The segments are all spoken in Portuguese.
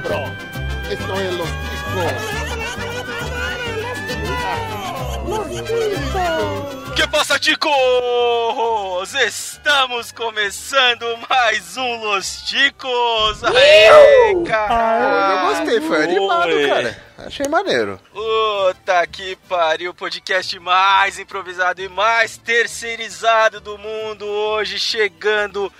cabrón. Esto es los ticos. Que passa, ticos? Estamos começando mais um Los Ticos. Aê, cara! Eu gostei, foi animado, cara. Achei maneiro. Puta que pariu, o podcast mais improvisado e mais terceirizado do mundo hoje, chegando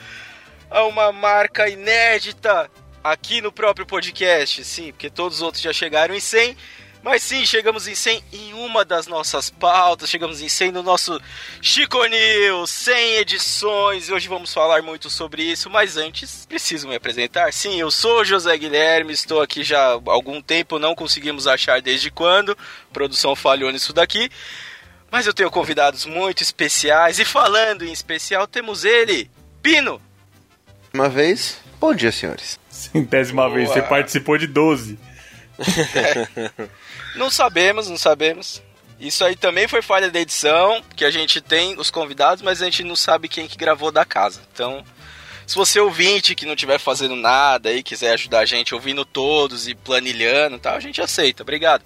a uma marca inédita aqui no próprio podcast, sim, porque todos os outros já chegaram em 100, mas sim, chegamos em 100 em uma das nossas pautas, chegamos em 100 no nosso Chico News, 100 edições, e hoje vamos falar muito sobre isso, mas antes, preciso me apresentar. Sim, eu sou José Guilherme, estou aqui já há algum tempo, não conseguimos achar desde quando, a produção falhou nisso daqui, mas eu tenho convidados muito especiais, e falando em especial, temos ele, Pino. Uma vez, bom dia, senhores. Centésima Boa. vez, você participou de 12. É. Não sabemos, não sabemos. Isso aí também foi falha da edição, que a gente tem os convidados, mas a gente não sabe quem que gravou da casa. Então, se você ouvinte que não estiver fazendo nada e quiser ajudar a gente ouvindo todos e planilhando e tal, a gente aceita. Obrigado.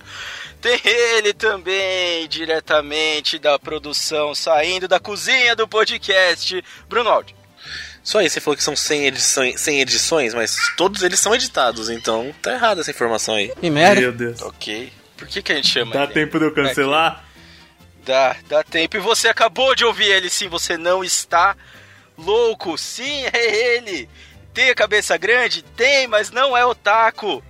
Tem ele também, diretamente da produção, saindo da cozinha do podcast, Bruno Aldi. Só aí, você falou que são 100 edições, 100 edições, mas todos eles são editados, então tá errada essa informação aí. Que merda. Meu Deus. Ok. Por que, que a gente chama Dá ele? tempo de eu cancelar? Dá, dá tempo. E você acabou de ouvir ele, sim, você não está louco. Sim, é ele. Tem a cabeça grande? Tem, mas não é otaku.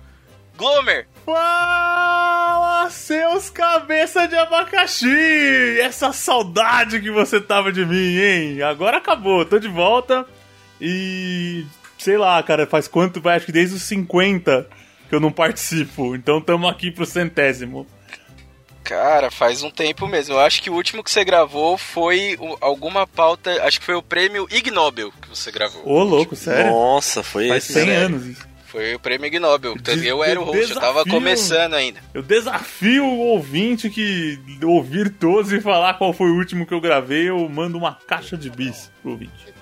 Glomer. Fala, seus cabeça de abacaxi! Essa saudade que você tava de mim, hein? Agora acabou, tô de volta. E sei lá, cara, faz quanto? Acho que desde os 50 que eu não participo. Então estamos aqui pro centésimo. Cara, faz um tempo mesmo. Eu acho que o último que você gravou foi alguma pauta. Acho que foi o prêmio Ig Nobel que você gravou. Ô, louco, sério? Nossa, foi Faz esse. 100 sério. anos isso. Foi o prêmio Ig Nobel. De, eu era o host, desafio, eu tava começando ainda. Eu desafio o ouvinte que ouvir todos e falar qual foi o último que eu gravei, eu mando uma caixa de bis pro ouvinte.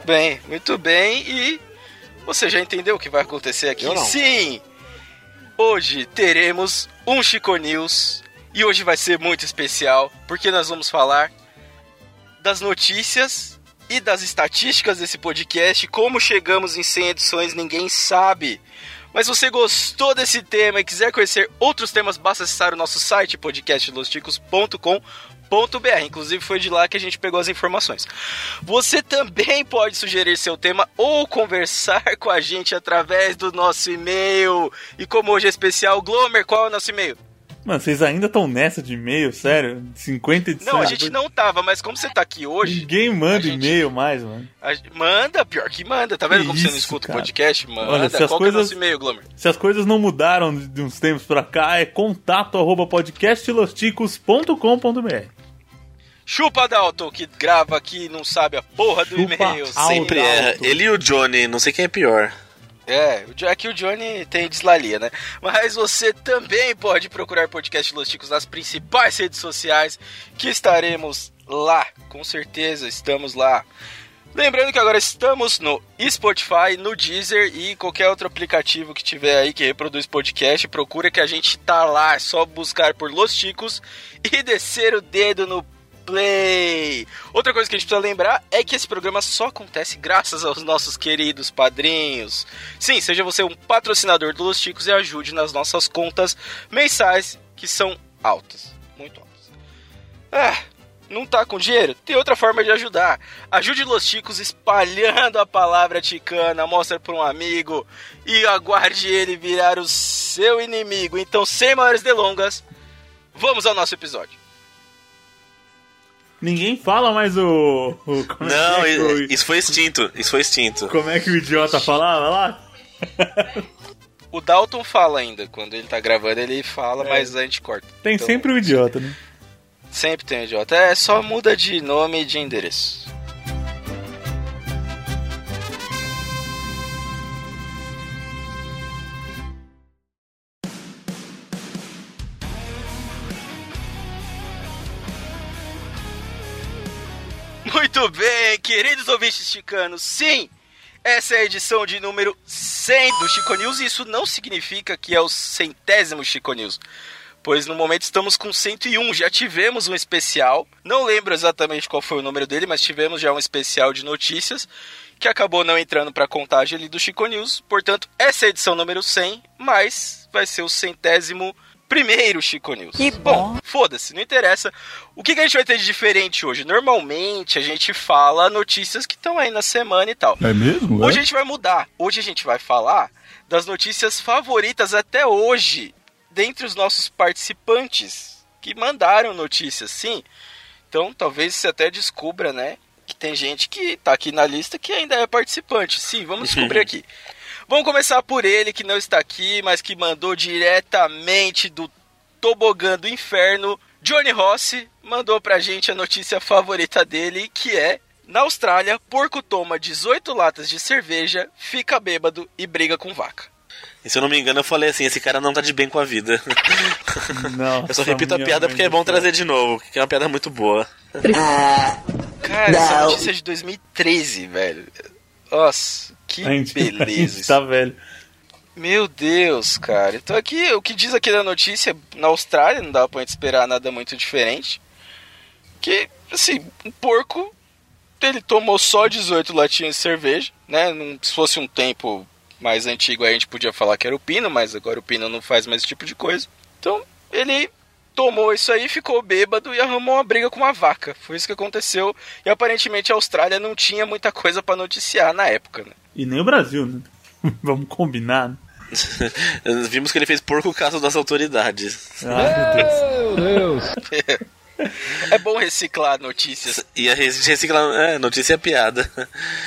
Muito bem, muito bem. E você já entendeu o que vai acontecer aqui? Sim! Hoje teremos um Chico News e hoje vai ser muito especial porque nós vamos falar das notícias e das estatísticas desse podcast. Como chegamos em 100 edições, ninguém sabe. Mas se você gostou desse tema e quiser conhecer outros temas, basta acessar o nosso site podcastlosticos.com br Inclusive foi de lá que a gente pegou as informações. Você também pode sugerir seu tema ou conversar com a gente através do nosso e-mail. E como hoje é especial, Glomer, qual é o nosso e-mail? Mano, vocês ainda estão nessa de e-mail, sério? 50 edições? Não, a gente não tava, mas como você tá aqui hoje. Ninguém manda gente... e-mail mais, mano. A... Manda, pior que manda. Tá vendo que como isso, você não escuta o podcast? Manda. Olha, se as Qual coisas... é o nosso e-mail, Glomer? Se as coisas não mudaram de uns tempos pra cá, é contato arroba podcastlosticos.com.br. Chupa Dalton, que grava aqui e não sabe a porra do e-mail. Sempre é. Ele e o Johnny, não sei quem é pior. É, aqui o Johnny tem dislalia, né? Mas você também pode procurar podcast Los Ticos nas principais redes sociais, que estaremos lá, com certeza estamos lá. Lembrando que agora estamos no Spotify, no Deezer e qualquer outro aplicativo que tiver aí que reproduz podcast, procura que a gente tá lá, é só buscar por Los Ticos e descer o dedo no Play. Outra coisa que a gente precisa lembrar é que esse programa só acontece graças aos nossos queridos padrinhos. Sim, seja você um patrocinador do Los Chicos e ajude nas nossas contas mensais, que são altas, muito altas. Ah, não tá com dinheiro? Tem outra forma de ajudar. Ajude Los Chicos espalhando a palavra ticana, mostra para um amigo e aguarde ele virar o seu inimigo. Então, sem maiores delongas, vamos ao nosso episódio. Ninguém fala mais o. o não, é o, isso foi extinto. Isso foi extinto. Como é que o idiota falava lá? o Dalton fala ainda. Quando ele tá gravando, ele fala, é. mas a gente corta. Tem então, sempre o idiota, né? Sempre tem o idiota. É só muda de nome e de endereço. Muito bem, queridos ouvintes chicanos, sim! Essa é a edição de número 100 do Chico News e isso não significa que é o centésimo Chico News. Pois no momento estamos com 101, já tivemos um especial. Não lembro exatamente qual foi o número dele, mas tivemos já um especial de notícias que acabou não entrando para a contagem ali do Chico News. Portanto, essa é a edição número 100, mas vai ser o centésimo primeiro Chico News. Que bom. foda-se, não interessa. O que, que a gente vai ter de diferente hoje? Normalmente a gente fala notícias que estão aí na semana e tal. É mesmo? Hoje a gente vai mudar. Hoje a gente vai falar das notícias favoritas até hoje dentre os nossos participantes que mandaram notícias, sim. Então talvez você até descubra, né, que tem gente que tá aqui na lista que ainda é participante. Sim, vamos descobrir aqui. Vamos começar por ele que não está aqui, mas que mandou diretamente do tobogã do inferno. Johnny Rossi mandou pra gente a notícia favorita dele, que é na Austrália, porco toma 18 latas de cerveja, fica bêbado e briga com vaca. E se eu não me engano, eu falei assim: esse cara não tá de bem com a vida. Não. eu só repito a piada porque é bom trazer de novo, que é uma piada muito boa. Cara, essa notícia é de 2013, velho. Nossa, que A gente, a beleza. gente isso. tá velho. Meu Deus, cara. Então aqui, o que diz aqui na notícia, na Austrália, não dá pra gente esperar nada muito diferente. Que, assim, um porco, ele tomou só 18 latinhas de cerveja, né? Não, se fosse um tempo mais antigo, aí a gente podia falar que era o Pino, mas agora o Pino não faz mais esse tipo de coisa. Então, ele tomou isso aí, ficou bêbado e arrumou uma briga com uma vaca. Foi isso que aconteceu. E aparentemente a Austrália não tinha muita coisa pra noticiar na época, né? E nem o Brasil, né? Vamos combinar. né? Vimos que ele fez porco caso das autoridades. Ai, meu Deus. É bom reciclar notícias. E a res- recicla. É, notícia é piada.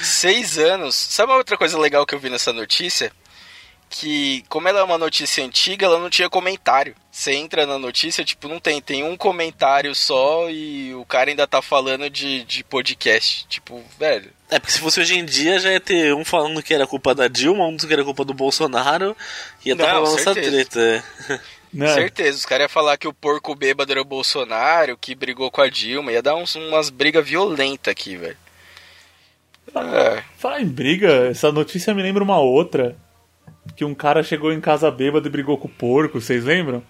Seis anos. Sabe uma outra coisa legal que eu vi nessa notícia? Que, como ela é uma notícia antiga, ela não tinha comentário. Você entra na notícia, tipo, não tem. Tem um comentário só e o cara ainda tá falando de, de podcast. Tipo, velho. É, porque se fosse hoje em dia, já ia ter um falando que era culpa da Dilma, um que era culpa do Bolsonaro, ia estar Não, falando essa certeza. treta. é. Não, Certeza, os caras iam falar que o porco bêbado era o Bolsonaro, que brigou com a Dilma. Ia dar uns, umas brigas violentas aqui, velho. É. Falar em briga, essa notícia me lembra uma outra. Que um cara chegou em casa bêbado e brigou com o porco, vocês lembram?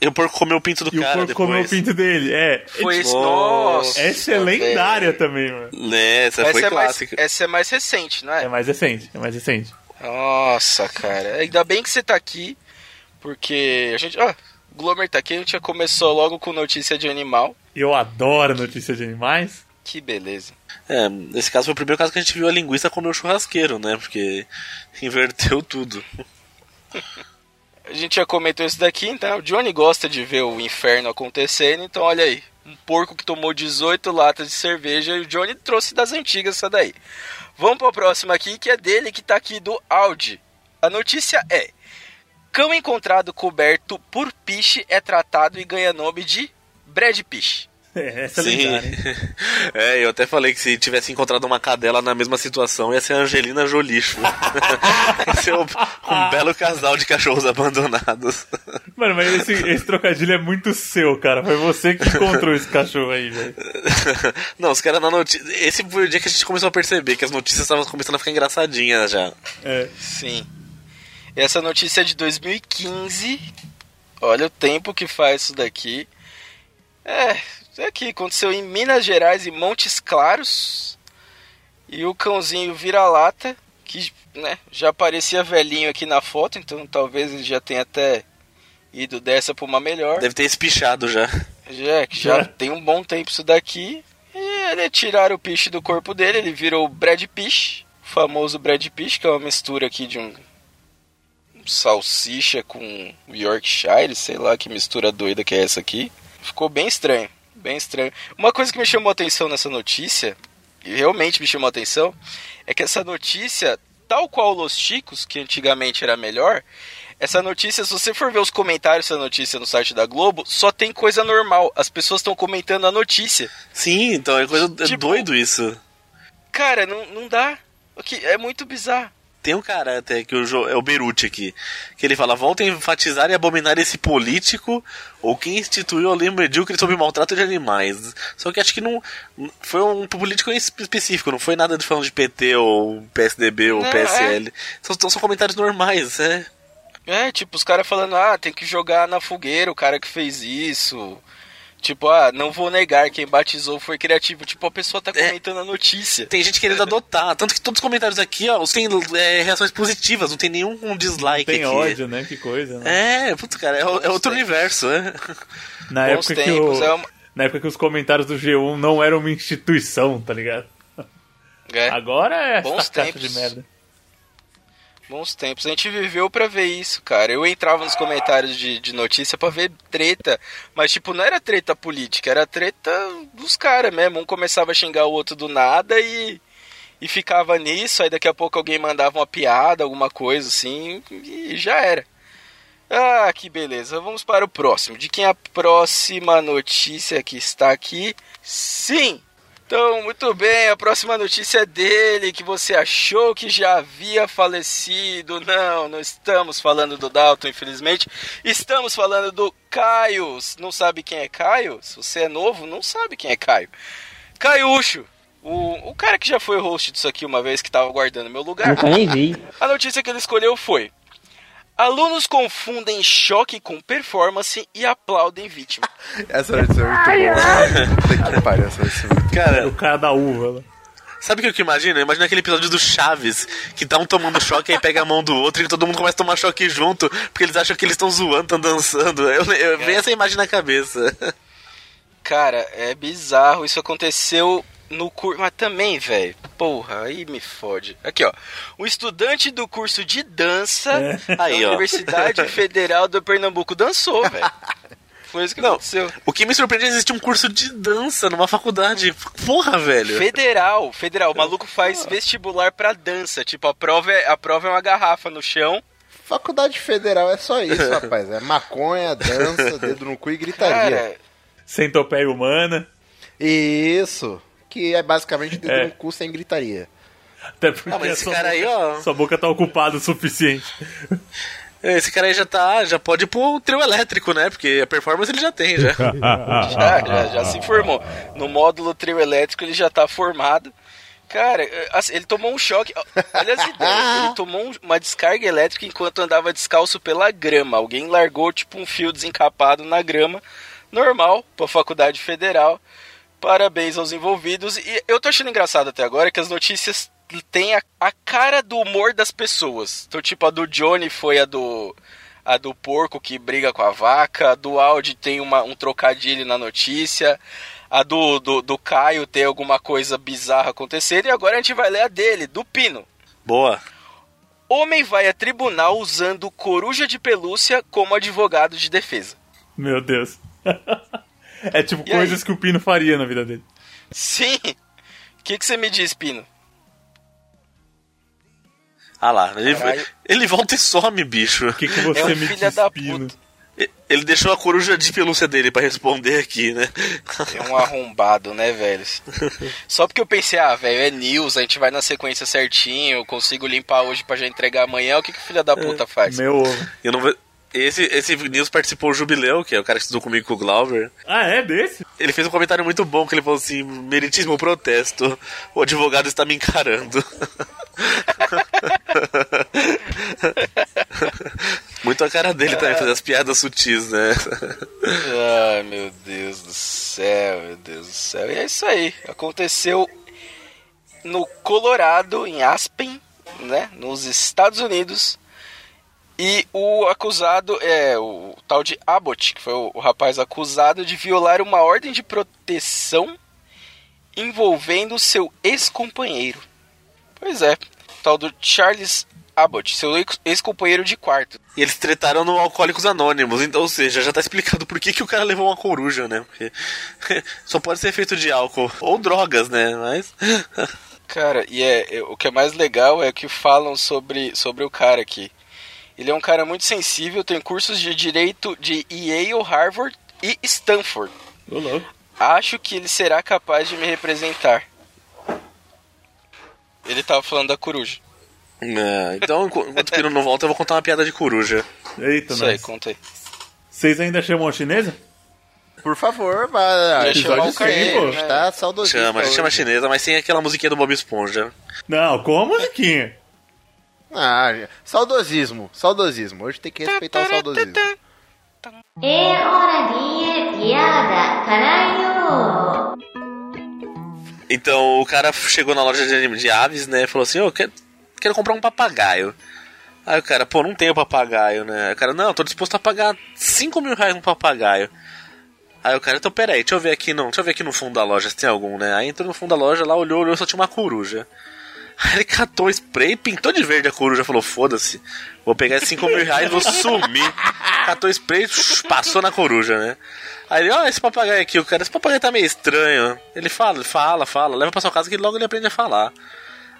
E o porco comeu o pinto do E o cara porco depois. comeu o pinto dele. É. Foi isso, nossa. Essa é lendária velho. também, mano. Né, essa, foi Essa é, mais, clássica. essa é mais recente, não É mais recente, é mais recente. Nossa, cara. Ainda bem que você tá aqui, porque a gente. Ah, o Glomer tá aqui, a gente já começou logo com notícia de animal. Eu adoro notícia de animais. Que beleza. É, nesse caso foi o primeiro caso que a gente viu a linguiça comer o churrasqueiro, né? Porque inverteu tudo. A gente já comentou isso daqui, então o Johnny gosta de ver o inferno acontecendo, então olha aí. Um porco que tomou 18 latas de cerveja e o Johnny trouxe das antigas essa daí. Vamos pra próxima aqui, que é dele que tá aqui do Audi. A notícia é: Cão encontrado coberto por piche é tratado e ganha nome de Brad Piche. É, essa é Sim. lendária. hein? É, eu até falei que se tivesse encontrado uma cadela na mesma situação, ia ser a Angelina Jolixo. ia ser um, um belo casal de cachorros abandonados. Mano, mas esse, esse trocadilho é muito seu, cara. Foi você que encontrou esse cachorro aí, velho. Não, os caras na notícia. Esse foi o dia que a gente começou a perceber que as notícias estavam começando a ficar engraçadinhas já. É. Sim. Essa notícia é de 2015. Olha o tempo que faz isso daqui. É, isso aqui aconteceu em Minas Gerais e Montes Claros. E o cãozinho vira-lata, que né, já parecia velhinho aqui na foto, então talvez ele já tenha até ido dessa pra uma melhor. Deve ter espichado já. Já, que já Já. tem um bom tempo isso daqui. E ele tiraram o piche do corpo dele, ele virou o Brad Piche, o famoso Brad Piche, que é uma mistura aqui de um salsicha com Yorkshire, sei lá que mistura doida que é essa aqui. Ficou bem estranho, bem estranho. Uma coisa que me chamou a atenção nessa notícia, e realmente me chamou a atenção, é que essa notícia, tal qual Los Chicos, que antigamente era melhor, essa notícia, se você for ver os comentários dessa notícia no site da Globo, só tem coisa normal. As pessoas estão comentando a notícia. Sim, então é coisa é Tipo- doido isso. Cara, não, não dá. O que- É muito bizarro. Tem um cara até que o é o Beruti aqui, que ele fala: volta a enfatizar e abominar esse político ou quem instituiu a lei medíocre sobre maltrato de animais. Só que acho que não. Foi um político específico, não foi nada de falando de PT ou PSDB ou Não, PSL. São, são comentários normais, é. É, tipo, os caras falando, ah, tem que jogar na fogueira o cara que fez isso. Tipo, ah, não vou negar, quem batizou foi criativo. Tipo, a pessoa tá É. comentando a notícia. Tem gente querendo adotar. Tanto que todos os comentários aqui, ó, tem é, reações positivas, não tem nenhum um dislike Tem aqui. ódio, né? Que coisa, né? É, putz, cara, é, é outro universo, é. Na Bons época, que o, é uma- na época que os comentários do G1 não eram uma instituição, tá ligado? É, Agora é Bons essa caixa tempos. de merda. Bons tempos. A gente viveu pra ver isso, cara. Eu entrava nos comentários de, de notícia pra ver treta. Mas, tipo, não era treta política, era treta dos caras mesmo. Um começava a xingar o outro do nada e. E ficava nisso, aí daqui a pouco alguém mandava uma piada, alguma coisa assim, e já era. Ah, que beleza. Vamos para o próximo. De quem é a próxima notícia que está aqui? Sim! Então, muito bem, a próxima notícia é dele, que você achou que já havia falecido. Não, não estamos falando do Dalton, infelizmente. Estamos falando do Caio. Não sabe quem é Caio? Se você é novo, não sabe quem é Caio. Caiucho, o, o cara que já foi host disso aqui uma vez, que estava guardando meu lugar. Nunca nem vi. A notícia que ele escolheu foi: Alunos confundem choque com performance e aplaudem vítima. Essa notícia é muito boa. Que pariu, essa notícia é muito Cara, O cara da uva. né? sabe o que eu que imagino? Imagina aquele episódio do Chaves, que tá um tomando choque, aí pega a mão do outro e todo mundo começa a tomar choque junto, porque eles acham que eles estão zoando, estão dançando. Eu, eu venho essa imagem na cabeça. Cara, é bizarro. Isso aconteceu no curso. Mas também, velho. Porra, aí me fode. Aqui, ó. Um estudante do curso de dança Aí, da ó. Universidade Federal do Pernambuco dançou, velho. Foi isso que Não. aconteceu. O que me surpreende é existir um curso de dança numa faculdade. Porra, velho. Federal, federal. O maluco faz vestibular pra dança. Tipo, a prova é, a prova é uma garrafa no chão. Faculdade Federal é só isso, rapaz. É maconha, dança, dedo no cu e gritaria. Cara, Centopeia humana. Isso. Que é basicamente dedo É. no cu sem gritaria. Até porque Ah, mas esse sua cara aí, boca- ó. Sua boca tá ocupada o suficiente. Esse cara aí já tá. Já pode ir pro trio elétrico, né? Porque a performance ele já tem, já. já, já, já se formou. No módulo trio elétrico ele já tá formado. Cara, é, assim, ele tomou um choque. Olha as ideias. Ele tomou um- uma descarga elétrica enquanto andava descalço pela grama. Alguém largou tipo um fio desencapado na grama. Normal, pra faculdade federal. Parabéns aos envolvidos. E eu tô achando engraçado até agora que as notícias têm a, a cara do humor das pessoas. Então, tipo, a do Johnny foi a do. A do porco que briga com a vaca. A do Audi tem uma, um trocadilho na notícia. A do, do, do Caio tem alguma coisa bizarra acontecendo. E agora a gente vai ler a dele, do Pino. Boa. Homem vai a tribunal usando coruja de pelúcia como advogado de defesa. Meu Deus. É tipo E aí? coisas que o Pino faria na vida dele. Sim! O que, que você me diz, Pino? Ah lá, ele, Caralho. ele volta e some, bicho. O que, que você É um me filho diz, da Pino? puta. Ele deixou a coruja de pelúcia dele pra responder aqui, né? É um arrombado, né, velho? Só porque eu pensei, ah, velho, é news, a gente vai na sequência certinho, eu consigo limpar hoje pra já entregar amanhã, o que, que o filho da puta faz? Meu ovo. Eu não ve- Esse, esse News participou o Jubileu, que é o cara que estudou comigo com o Glauber. Ah, é desse? Ele fez um comentário muito bom que ele falou assim: meritíssimo protesto, o advogado está me encarando. muito a cara dele também fazer as piadas sutis, né? Ai, meu Deus do céu, meu Deus do céu. E é isso aí. Aconteceu no Colorado, em Aspen, né? Nos Estados Unidos. E o acusado é o tal de Abbott, que foi o, o rapaz acusado de violar uma ordem de proteção envolvendo seu ex-companheiro. Pois é, o tal do Charles Abbott, seu ex- ex-companheiro de quarto. E eles tretaram no Alcoólicos Anônimos, então, ou seja, já tá explicado por que, que o cara levou uma coruja, né? Porque só pode ser feito de álcool ou drogas, né? Mas. Cara, e é, é- o que é mais legal é que falam sobre, sobre o cara aqui. Ele é um cara muito sensível, tem cursos de direito de Yale, Harvard e Stanford. Ô, louco. Acho que ele será capaz de me representar. Ele tava falando da coruja. É, então, enqu- enquanto o Pino não volta, eu vou contar uma piada de coruja. Eita, Isso aí, nós. conta aí. Vocês ainda chamam a chinesa? Por favor, vai. Chamar o cem, né? Tá saudosista. Chama, a gente chama hoje. chinesa, mas sem aquela musiquinha do Bob Esponja. Não, com a musiquinha. Ah, saudosismo. Saudosismo. Hoje tem que respeitar o saudosismo. É hora de piada, caralho! Então o cara chegou na loja de, de aves, né? e Falou assim: Ô, quero, quero comprar um papagaio. Aí o cara, pô, não tenho papagaio, né? Aí o cara, não, tô disposto a pagar 5 mil reais num papagaio. Aí o cara, então peraí, deixa eu ver aqui, não, deixa eu ver aqui no fundo da loja se tem algum, né? Aí entrou no fundo da loja, lá olhou, olhou, só tinha uma coruja. Ele catou spray, pintou de verde a coruja, falou, foda-se, vou pegar esses 5 mil reais e vou sumir. Catou spray, passou na coruja, né? Aí ele, ó, esse papagaio aqui, o cara, esse papagaio tá meio estranho. Ele fala, fala, fala, leva pra sua casa que logo ele aprende a falar.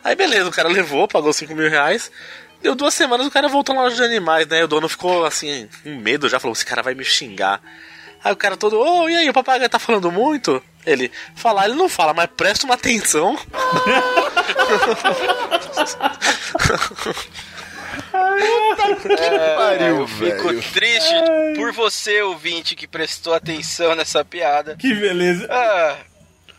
Aí beleza, o cara levou, pagou 5 mil reais. Deu duas semanas, o cara voltou na loja de animais, né? O dono ficou assim, com medo já, falou: esse cara vai me xingar. Aí o cara todo, ô, e aí, o papagaio tá falando muito? Ele, falar, ele não fala, mas presta uma atenção. Pariu, eu fico velho. triste por você, ouvinte, que prestou atenção nessa piada. Que beleza. Ah,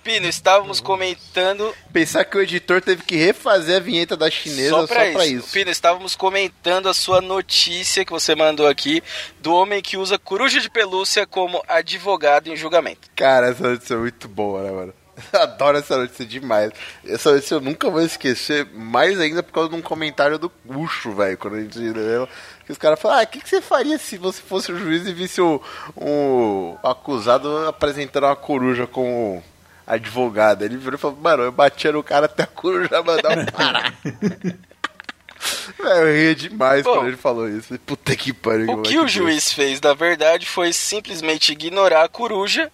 Pino, estávamos comentando Pensar que o editor teve que refazer a vinheta da chinesa só só pra, pra, isso. isso. Pino, estávamos comentando a sua notícia que você mandou aqui do homem que usa coruja de pelúcia como advogado em julgamento. Cara, essa notícia é muito boa, né, mano? Adoro essa notícia demais. Essa notícia eu nunca vou esquecer, mais ainda por causa de um comentário do Gucho, velho, quando a gente leu. Que os caras falaram, ah, o que, que você faria se você fosse o juiz e visse o, o acusado apresentando uma coruja como advogado? Ele virou e falou, mano, eu batia no cara até a coruja mandar eu parar. Velho, eu ria demais Bom, quando ele falou isso. Puta que pariu. O moleque que o doido. juiz fez, na verdade, foi simplesmente ignorar a coruja.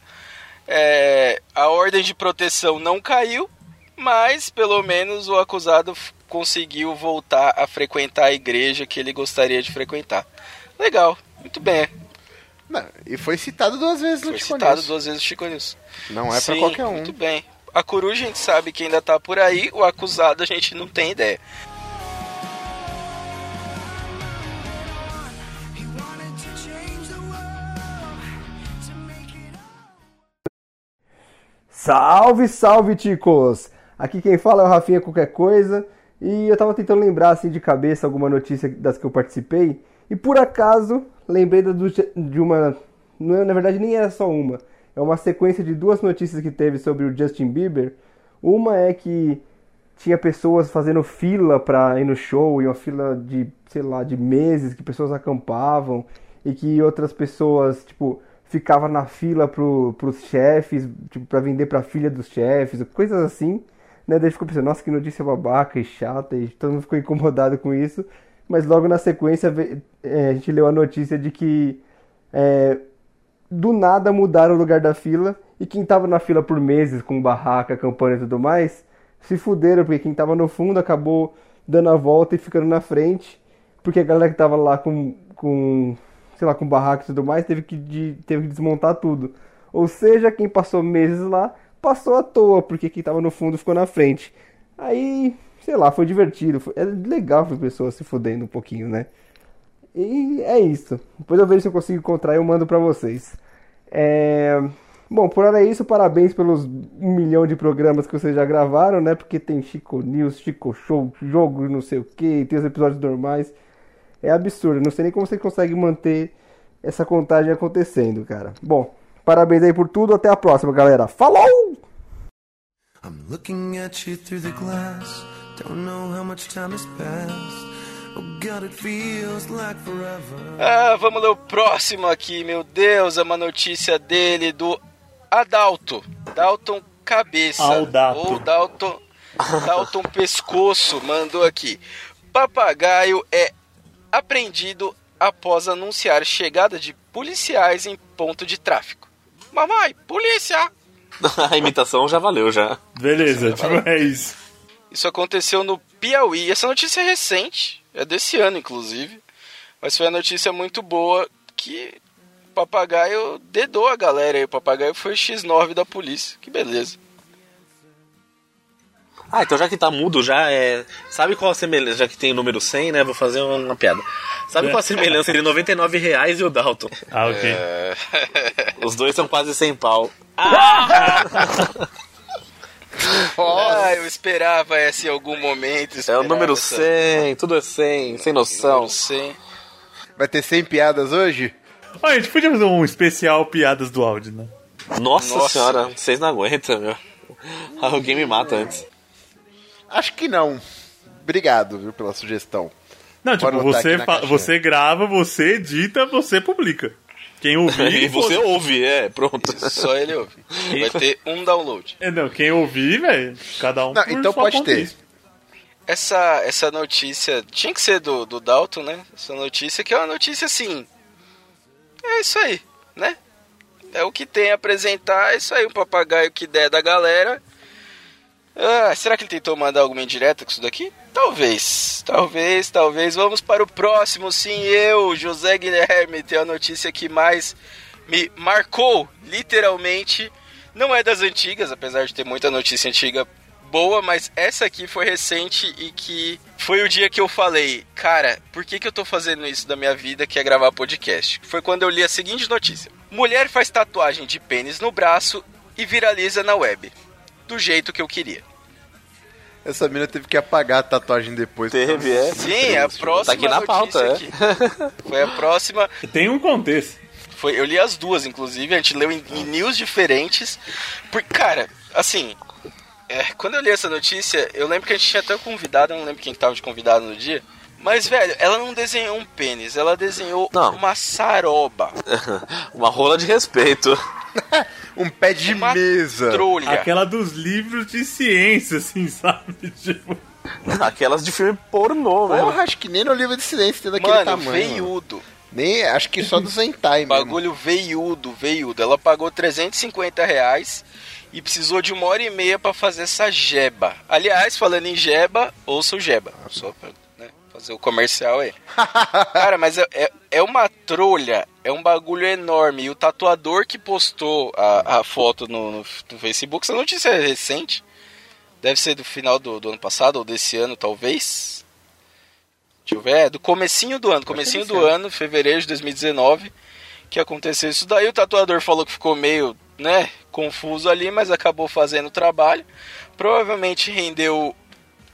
É, a ordem de proteção não caiu, mas pelo menos o acusado conseguiu voltar a frequentar a igreja que ele gostaria de frequentar. Legal, muito bem. Não, e foi citado duas vezes no Foi Tico citado News. duas vezes o Chico News. Não é pra Sim, qualquer um. Muito bem. A coruja a gente sabe que ainda tá por aí, o acusado a gente não tem ideia. Salve, salve, ticos! Aqui quem fala é o Rafinha Qualquer Coisa e eu tava tentando lembrar assim de cabeça alguma notícia das que eu participei e por acaso lembrei de uma. não é- Na verdade, nem era só uma. É uma sequência de duas notícias que teve sobre o Justin Bieber. Uma é que tinha pessoas fazendo fila pra ir no show, e uma fila de, sei lá, de meses, que pessoas acampavam, e que outras pessoas, tipo, ficavam na fila pro, pros chefes, tipo, pra vender pra filha dos chefes, coisas assim, né? Daí ficou pensando, nossa, que notícia babaca e chata, e todo mundo ficou incomodado com isso, mas logo na sequência é, a gente leu a notícia de que é, do nada mudaram o lugar da fila e quem tava na fila por meses com barraca, campanha e tudo mais, se fuderam, porque quem tava no fundo acabou dando a volta e ficando na frente, porque a galera que tava lá com, com sei lá, com barraca e tudo mais, teve que, de- teve que desmontar tudo. Ou seja, quem passou meses lá, passou à toa, porque quem tava no fundo ficou na frente. Aí, sei lá, foi divertido, foi, é legal ver pessoas se fudendo um pouquinho, né? E é isso. Depois eu vejo se eu consigo encontrar e eu mando pra vocês. É... Bom, por hora é isso. Parabéns pelos um milhão de programas que vocês já gravaram, né? Porque tem Chico News, Chico Show, jogo não sei o que, tem os episódios normais. É absurdo. Não sei nem como vocês conseguem manter essa contagem acontecendo, cara. Bom, parabéns aí por tudo. Até a próxima, galera. Falou! I'm looking at you through the glass. Don't know how much time has passed. Ah, vamos ler o próximo aqui, meu Deus, é uma notícia dele, do Adalto. Dalton Cabeça. Aldato. Ou Dalton, Dalton Pescoço, mandou aqui. Papagaio é apreendido após anunciar chegada de policiais em ponto de tráfico. Mamãe, polícia! A imitação já valeu, já. Beleza, tipo, é isso. Isso aconteceu no Piauí. Essa notícia é recente, é desse ano, inclusive. Mas foi uma notícia muito boa que o papagaio dedou a galera aí. O papagaio foi o X9 da polícia. Que beleza. Ah, então já que tá mudo, já é. Sabe qual a semelhança? Já que tem o número 100, né? Vou fazer uma piada. Sabe qual a semelhança entre 99 reais e o Dalton? Ah, ok. É, Os dois são quase 100 pau. Ah, eu esperava essa em algum momento. É o número essa- 100, tudo é 100, sem noção. Número 100. Vai ter 100 piadas hoje? Ó, a gente podia fazer um especial piadas do áudio, né? Nossa, Nossa. senhora, vocês não aguentam, meu. Alguém me mata antes. Acho que não. Obrigado, viu, pela sugestão. Não, tipo, você, você grava, você edita, você publica. Quem ouvir. E você foda- ouve, é, pronto. Só ele ouve. Vai ter um download. É, não, quem ouvir, velho, cada um Não, por então pode ter. isso. Essa, essa notícia tinha que ser do, do Dalton, né? Essa notícia que é uma notícia assim. É isso aí, né? É o que tem a apresentar, é isso aí, um papagaio que der da galera. Ah, será que ele tentou mandar alguma indireta com isso daqui? Talvez, talvez, talvez. Vamos para o próximo. Sim, eu, José Guilherme, tenho a notícia que mais me marcou, literalmente. Não é das antigas, apesar de ter muita notícia antiga boa, mas essa aqui foi recente e que foi o dia que eu falei, cara, por que, que eu tô fazendo isso da minha vida, que é gravar podcast? Foi quando eu li a seguinte notícia: Mulher faz tatuagem de pênis no braço e viraliza na web. Do jeito que eu queria. Essa mina teve que apagar a tatuagem depois. Teve, é. Sim, é a próxima Tá aqui na pauta, é. notícia aqui. Foi a próxima. Tem um contexto. Foi, eu li as duas, inclusive, a gente leu em, em news diferentes. Porque, cara, assim, é, quando eu li essa notícia, eu lembro que a gente tinha até um convidado, eu não lembro quem tava de convidado no dia. Mas, velho, ela não desenhou um pênis, ela desenhou Não. uma saroba, Uma rola de respeito. Um pé de Uma mesa. trolha. Aquela dos livros de ciência, assim, sabe? Tipo, Aquelas de filme pornô, velho. Porra, acho que nem no livro de silêncio tem daquele Mano, tamanho. mano. veiudo. Nem, acho que só do Zentai mesmo. Bagulho veiudo, veiudo. Ela pagou 350 reais e precisou de uma hora e meia pra fazer essa jeba. Aliás, falando em jeba, ouça o jeba. Só pra né, fazer o comercial aí. Cara, mas é, é, é uma trolha, é um bagulho enorme. E o tatuador que postou a, a foto no, no, no Facebook, essa notícia é recente. Deve ser do final do, do ano passado ou desse ano, talvez. Deixa eu ver, é do comecinho do ano, comecinho do ano, fevereiro de 2019, que aconteceu isso daí. O tatuador falou que ficou meio, né, confuso ali, mas acabou fazendo o trabalho. Provavelmente rendeu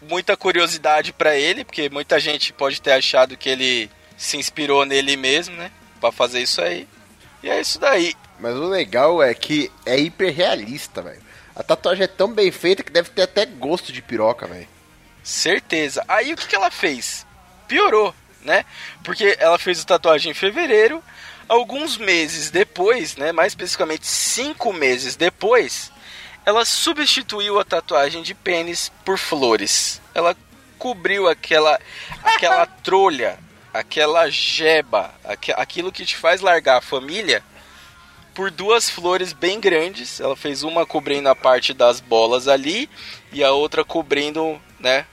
muita curiosidade pra ele, porque muita gente pode ter achado que ele se inspirou nele mesmo, né, Pra fazer isso aí. E é isso daí. Mas o legal é que é hiperrealista, velho. A tatuagem é tão bem feita que deve ter até gosto de piroca, velho. Certeza. Aí o que, que ela fez? Piorou, né? Porque ela fez a tatuagem em fevereiro. Alguns meses depois, né? Mais especificamente cinco meses depois, ela substituiu a tatuagem de pênis por flores. Ela cobriu aquela aquela trolha, aquela jeba, aque- aquilo que te faz largar a família por duas flores bem grandes. Ela fez uma cobrindo a parte das bolas ali e a outra cobrindo, né?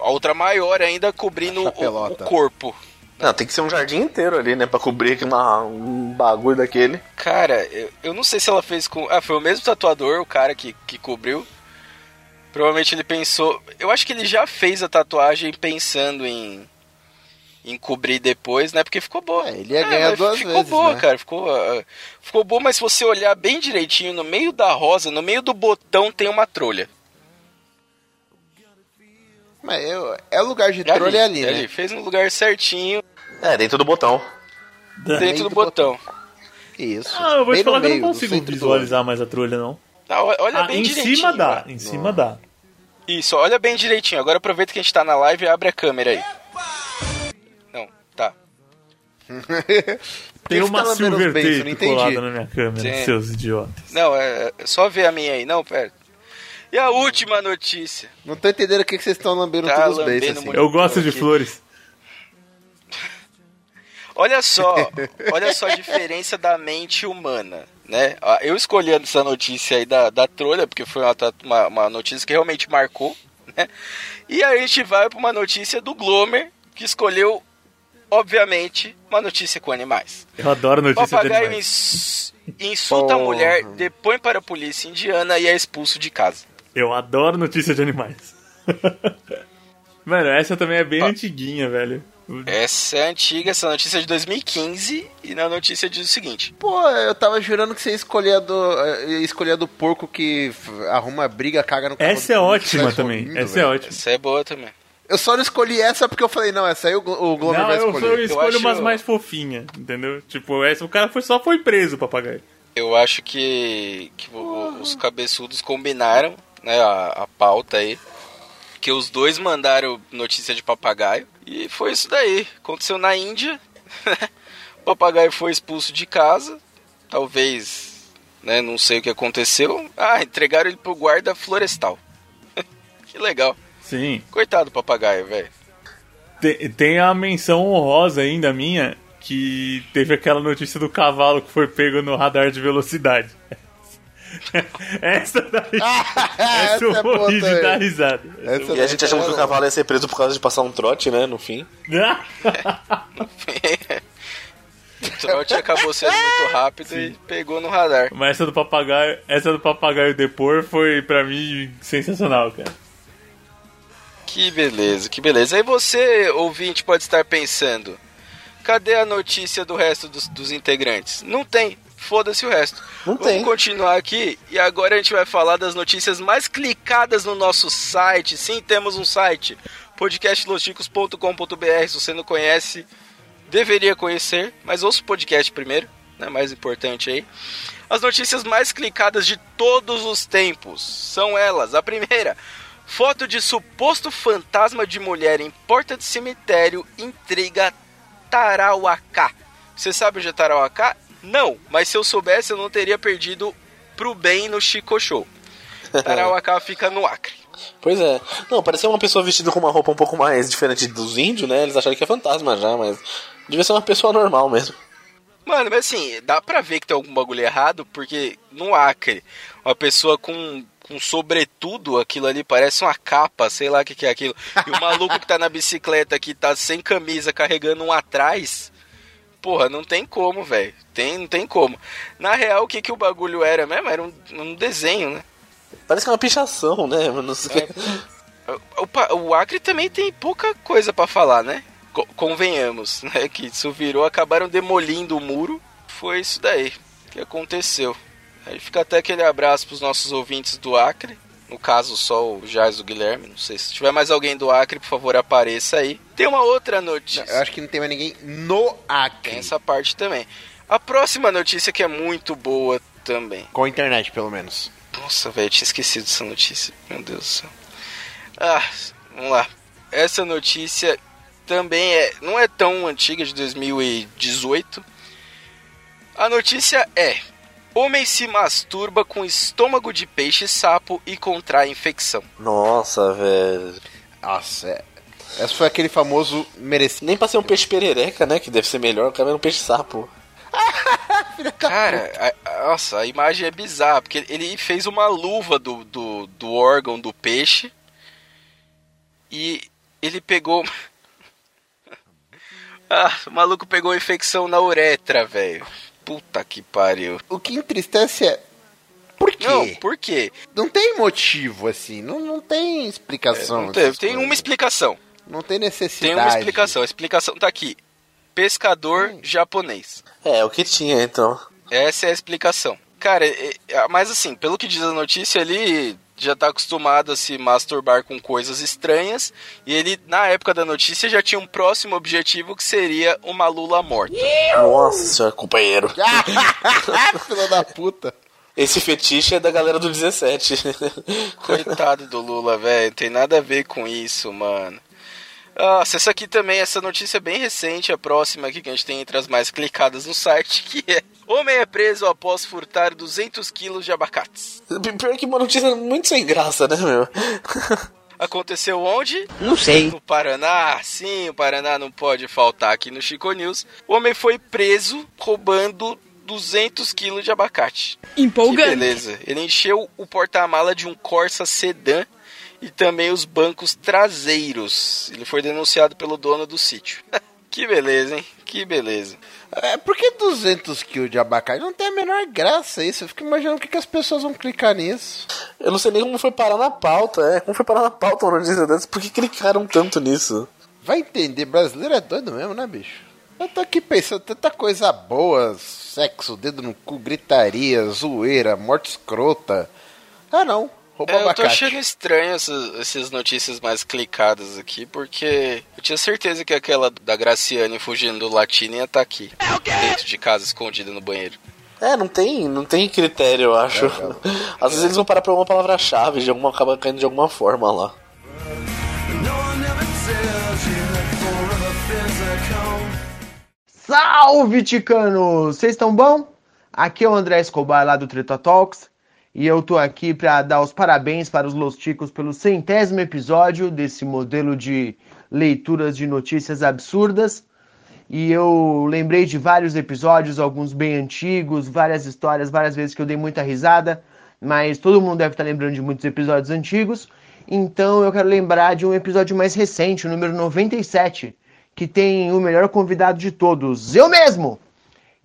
A outra maior ainda cobrindo o, o corpo. Não, tem que ser um jardim inteiro ali, né? Pra cobrir uma, um bagulho daquele. Cara, eu, eu não sei se ela fez com. Ah, foi o mesmo tatuador, o cara que, que cobriu. Provavelmente ele pensou. Eu acho que ele já fez a tatuagem pensando em. Em cobrir depois, né? Porque ficou boa. É, ele ia ganhar mas duas ficou vezes, boa, né? cara. Ficou, ah, ficou boa, mas se você olhar bem direitinho, no meio da rosa, no meio do botão, tem uma trolha. Mas eu, é o lugar de trolha é ali, né? Fez no lugar certinho, É, dentro do botão. dentro do do botão. Isso. ah, eu vou Bem te falar que eu não consigo visualizar mais a trolha, não. Ah, olha Ah, bem em direitinho. cima dá, ó. em cima dá. Isso, olha bem direitinho. Agora aproveita que a gente tá na live e abre a câmera aí. Não. Tem uma tá silver tape entendi. colada na minha câmera, Sim. seus idiotas. Não, é, é só ver a minha aí. Não, pera. E a última notícia. Não tô entendendo o que, que vocês estão lambendo Tá todos os beiços, assim. Eu gosto de aqui. flores. Olha só, olha só a diferença da mente humana, né? Ah, Eu escolhi essa notícia aí da, da trolha, porque foi uma, uma notícia que realmente marcou, né? E aí a gente vai para uma notícia do Glomer, que escolheu, obviamente, uma notícia com animais. Eu adoro notícia de Papagaio animais. ins- insulta a Porra. mulher, depõe para a polícia indiana e é expulso de casa. Eu adoro notícia de animais. Mano, essa também é bem antiguinha, velho. Essa é antiga, essa notícia é de 2015 e na notícia diz o seguinte: Pô, eu tava jurando que você ia escolher a do, ia escolher a do porco que arruma briga, caga no carro Essa é ótima também. Essa é velho. ótima. essa é boa também. Eu só não escolhi essa porque eu falei, não, essa aí o, o Glover Não, vai eu, só escolher. escolho acho- umas mais fofinhas, entendeu? Tipo, essa, o cara foi, só foi preso, o papagaio. Eu acho que, que o- os cabeçudos combinaram né, a, a pauta aí. Que os dois mandaram notícia de papagaio. E foi isso daí. Aconteceu na Índia. o papagaio foi expulso de casa. Talvez, né? Não sei o que aconteceu. Ah, entregaram ele pro guarda florestal. que legal. Sim. Coitado do papagaio, velho. Tem, tem a menção honrosa ainda minha, que teve aquela notícia do cavalo que foi pego no radar de velocidade. Essa daí. essa essa eu é morri de dar risada. Essa E a gente achou que o é- cavalo ia ser preso por causa de passar um trote, né, no fim. o trote acabou sendo muito rápido e pegou no radar. Mas essa do papagaio, essa do papagaio depor foi pra mim sensacional, cara. Que beleza, que beleza. Aí você, ouvinte, pode estar pensando: cadê a notícia do resto dos, dos integrantes? Não tem. Foda-se o resto. Não Vamos tem. continuar aqui e agora a gente vai falar das notícias mais clicadas no nosso site. Sim, temos um site, podcastlosticos.com.br. Se você não conhece, deveria conhecer, mas ouça o podcast primeiro, né? Mais importante aí. As notícias mais clicadas de todos os tempos são elas. A primeira, foto de suposto fantasma de mulher em porta de cemitério intriga Tarauacá. Você sabe onde é Tarauacá? Não, mas se eu soubesse eu não teria perdido pro bem no Chico Show. Tarauacá fica no Acre. Pois é. Não, parecia uma pessoa vestida com uma roupa um pouco mais diferente dos índios, né? Eles acharam que é fantasma já, mas devia ser uma pessoa normal mesmo. Mano, mas assim, dá pra ver que tem algum bagulho errado, porque no Acre, uma pessoa com, com sobretudo, aquilo ali parece uma capa, sei lá o que, que é aquilo. E o maluco que tá na bicicleta que tá sem camisa carregando um atrás. Porra, não tem como, velho. Tem, não tem como. Na real, o que, que o bagulho era mesmo? Era um, um desenho, né? Parece que é uma pichação, né? Não sei. O, o o Acre também tem pouca coisa pra falar, né? Co- convenhamos, né? Que isso virou, acabaram demolindo o muro. Foi isso daí que aconteceu. Aí fica até aquele abraço pros nossos ouvintes do Acre. No caso, só o Jais e o Guilherme. Não sei se tiver mais alguém do Acre, por favor, apareça aí. Tem uma outra notícia. Eu acho que não tem mais ninguém no Tem Acre. essa parte também. A próxima notícia que é muito boa também. Com a internet, pelo menos. Nossa, velho, tinha esquecido dessa notícia. Meu Deus do céu. Ah, vamos lá. Essa notícia também é, não é tão antiga, de 2018. A notícia é: Homem se masturba com estômago de peixe sapo e contrai infecção. Nossa, velho. Nossa, é. Essa foi aquele famoso merecido. Nem pra ser um peixe perereca, né? Que deve ser melhor, o cara é um peixe sapo. Cara, a- a- nossa, a imagem é bizarra, porque ele fez uma luva do, do, do órgão do peixe e ele pegou. ah, o maluco pegou infecção na uretra, velho. Puta que pariu. O que entristece é. Por quê? Não, por quê? Não tem motivo, assim. Não, não tem explicação. Não tem, tem uma explicação. Não tem necessidade. Tem uma explicação. A explicação tá aqui. Pescador japonês. É, o que tinha então. Essa é a explicação. Cara, é- é- mas assim, pelo que diz a notícia, ele já tá acostumado a se masturbar com coisas estranhas. E ele, na época da notícia, já tinha um próximo objetivo que seria uma lula morta. Nossa companheiro. Filha da puta. Esse fetiche é da galera do 17. Coitado do Lula, velho. Tem nada a ver com isso, mano. Nossa, essa aqui também, essa notícia é bem recente, a próxima aqui que a gente tem entre as mais clicadas no site, que é Homem é preso após furtar 200 quilos de abacates. Pior que uma notícia muito sem graça, né, meu? Aconteceu onde? Não sei. No Paraná. Sim, o Paraná não pode faltar aqui no Chico News. O homem foi preso roubando 200 quilos de abacate. Que Empolgante. beleza. Ele encheu o porta-mala de um Corsa sedã e também os bancos traseiros. Ele foi denunciado pelo dono do sítio. que beleza, hein? Que beleza. É, por que 200 kills de abacate? Não tem a menor graça isso. Eu fico imaginando o que, que as pessoas vão clicar nisso. Eu não sei nem como foi parar na pauta, é. Como foi parar na pauta uma notícia dessa? Por que clicaram tanto nisso? Vai entender, brasileiro é doido mesmo, né, bicho? Eu tô aqui pensando tanta coisa boa, sexo, dedo no cu, gritaria, zoeira, morte escrota. Ah não, rouba É, eu tô achando estranho essas, essas notícias mais clicadas aqui, porque eu tinha certeza que aquela da Graciane fugindo do latino ia estar aqui. Dentro de casa, escondida no banheiro. É, não tem, não tem critério, eu acho. Às vezes eles vão parar pra uma palavra-chave, de alguma acaba caindo de alguma forma lá. Salve, Ticanos! Vocês estão bom? Aqui é o André Escobar lá do Treta Talks e eu tô aqui para dar os parabéns para os Los Ticos pelo centésimo episódio desse modelo de leituras de notícias absurdas. E eu lembrei de vários episódios, alguns bem antigos, várias histórias, várias vezes que eu dei muita risada, mas todo mundo deve estar lembrando de muitos episódios antigos. Então eu quero lembrar de um episódio mais recente, o número 97, que tem o melhor convidado de todos, eu mesmo!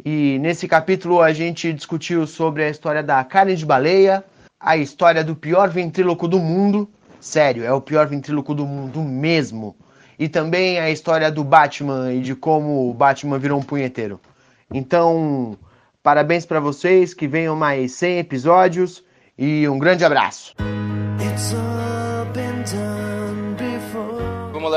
E nesse capítulo a gente discutiu sobre a história da carne de baleia, a história do pior ventríloco do mundo, sério, é o pior ventríloco do mundo mesmo, e também a história do Batman e de como o Batman virou um punheteiro. Então, parabéns pra vocês, que venham mais 100 episódios e um grande abraço.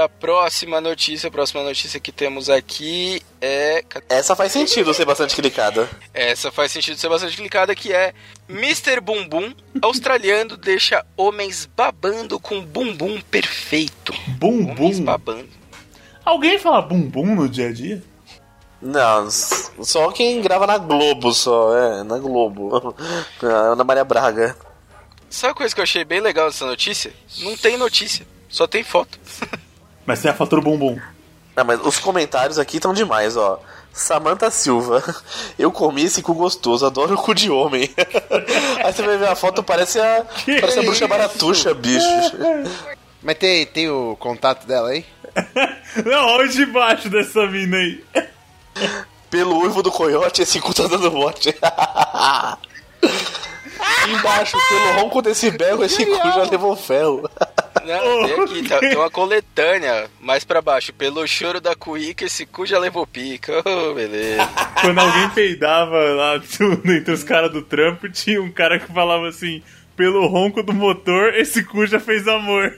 Próxima notícia. A próxima notícia que temos aqui é. Essa faz sentido ser bastante clicada. Essa faz sentido ser bastante clicada, que é Mr. Bumbum, australiano, deixa homens babando com bumbum perfeito. Homens Bumbum. babando. Alguém fala bumbum no dia a dia? Não, só quem grava na Globo, só, é, na Globo. Ana Maria Braga. Sabe a coisa que eu achei bem legal dessa notícia? Não tem notícia, só tem foto. Mas tem a fatura bumbum. Não, mas os comentários aqui estão demais, ó. Samantha Silva, eu comi esse cu gostoso, adoro o cu de homem. Aí você vai ver a foto, parece a, parece a bruxa baratuxa, bicho. Mas tem, tem o contato dela aí? Não, olha de baixo dessa mina aí. Pelo uivo do coiote, esse cu tá dando bote. Embaixo, pelo ronco desse berro, esse cu já levou ferro. Não, tem aqui, tá- tem uma coletânea mais pra baixo. Pelo choro da cuíca, esse cu já levou pica. Oh, beleza. Quando alguém peidava lá tu- entre os caras do trampo, tinha um cara que falava assim: pelo ronco do motor, esse cu já fez amor.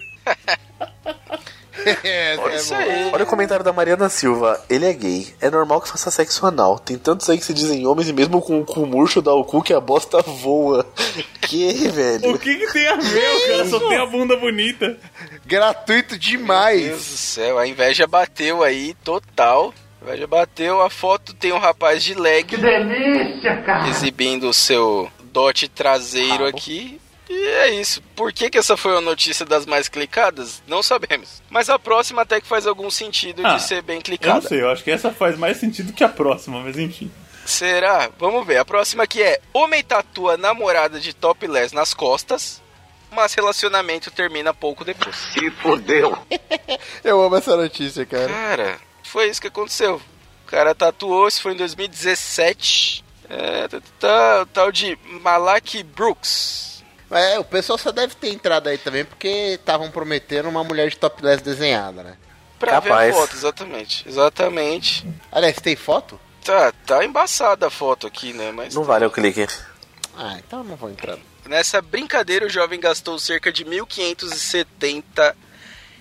é, Olha isso aí. Olha o comentário da Mariana Silva. Ele é gay. É normal que faça sexo anal. Tem tantos aí que se dizem homens e mesmo com o cu murcho dá o cu que a bosta voa. Que, O velho? que que tem a ver? O cara só tem a bunda bonita. Gratuito Meu Deus demais. do céu, a inveja bateu aí, total. A inveja bateu, a foto tem um rapaz de leg. Que delícia, cara! Exibindo o seu dote traseiro aqui. E é isso. Por que, que essa foi a notícia das mais clicadas? Não sabemos. Mas a próxima até que faz algum sentido Ah, de ser bem Eu não clicada. sei, eu acho que essa faz mais sentido que a próxima, mas enfim. Será? Vamos ver. A próxima aqui é: Homem tatua namorada de topless nas costas, mas relacionamento termina pouco depois. Eu amo essa notícia, cara. Cara, foi isso que aconteceu. O cara tatuou, isso foi em 2017. É, tá, tá, o tal de Malak Brooks. É, o pessoal só deve ter entrado aí também porque estavam prometendo uma mulher de topless desenhada, né? Pra ver Capaz. a foto, exatamente. Exatamente. Aliás, tem foto? Tá, tá embaçada a foto aqui, né? Mas Não vale o clique. Ah, então eu não vou entrar. nessa brincadeira o jovem gastou cerca de 1.570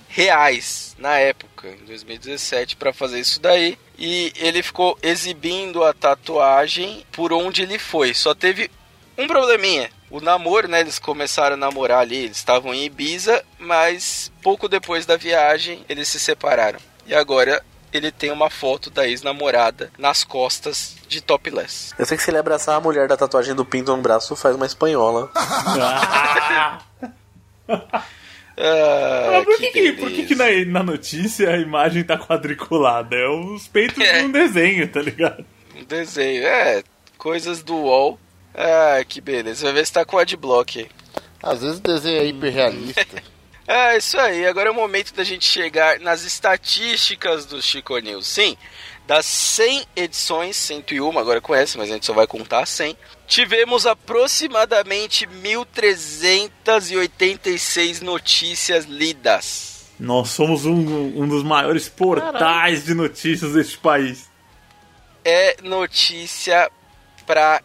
reais na época, em 2017, pra fazer isso daí. E ele ficou exibindo a tatuagem por onde ele foi. Só teve um probleminha. O namoro, né? Eles começaram a namorar ali, eles estavam em Ibiza, mas pouco depois da viagem eles se separaram. E agora ele tem uma foto da ex-namorada nas costas de topless. Eu sei que se ele abraçar a mulher da tatuagem do pinto no braço, faz uma espanhola. Ah, Mas por que, que, por que, que na, na notícia a imagem tá quadriculada? É os peitos É. de um desenho, tá ligado? Um desenho, é, coisas do UOL. Ah, que beleza. Vai ver se tá com adblock aí. Às vezes o desenho é hiperrealista. É isso aí, agora é o momento da gente chegar nas estatísticas do Chico News. Sim, Das 100 edições, 101 agora com essa, mas a gente só vai contar 100, tivemos aproximadamente 1.386 notícias lidas. Nós somos um, um dos maiores portais de notícias deste país. É notícia pra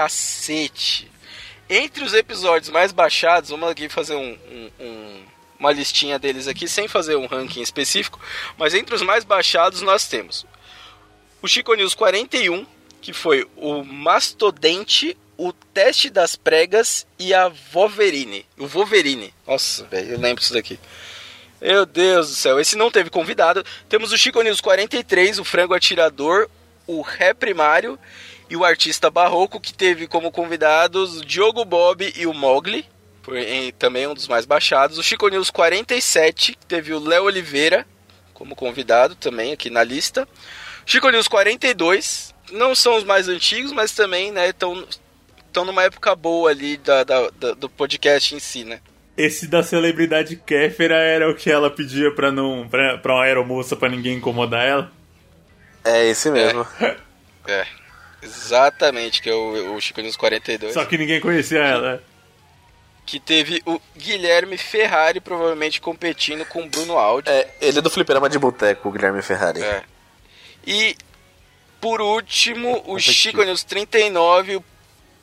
cacete. Entre os episódios mais baixados, vamos aqui fazer um, um- um- uma listinha deles aqui, sem fazer um ranking específico, mas entre os mais baixados nós temos o Chico News 41, que foi o Mastodente, o Teste das Pregas e a Wolverine. O Wolverine. Nossa, velho, eu lembro disso daqui. Meu Deus do céu, esse não teve convidado. Temos o Chico News 43, o Frango Atirador, o Ré Primário e o Artista Barroco, que teve como convidados o Diogo Bob e o Mogli, também um dos mais baixados. O Chico News 47, que teve o Léo Oliveira como convidado também aqui na lista. Chico News 42, não são os mais antigos, mas também estão estão numa época boa ali da, da- da- do podcast em si, né? Esse da celebridade Kéfera era o que ela pedia pra não pra, pra uma aeromoça pra ninguém incomodar ela. É esse mesmo. É, exatamente, que é o, o Chico News 42. Só que ninguém conhecia ela. Que teve o Guilherme Ferrari provavelmente competindo com o Bruno Aldi. É, ele é do fliperama de boteco, o Guilherme Ferrari. É. E, por último, o Chico News 39, o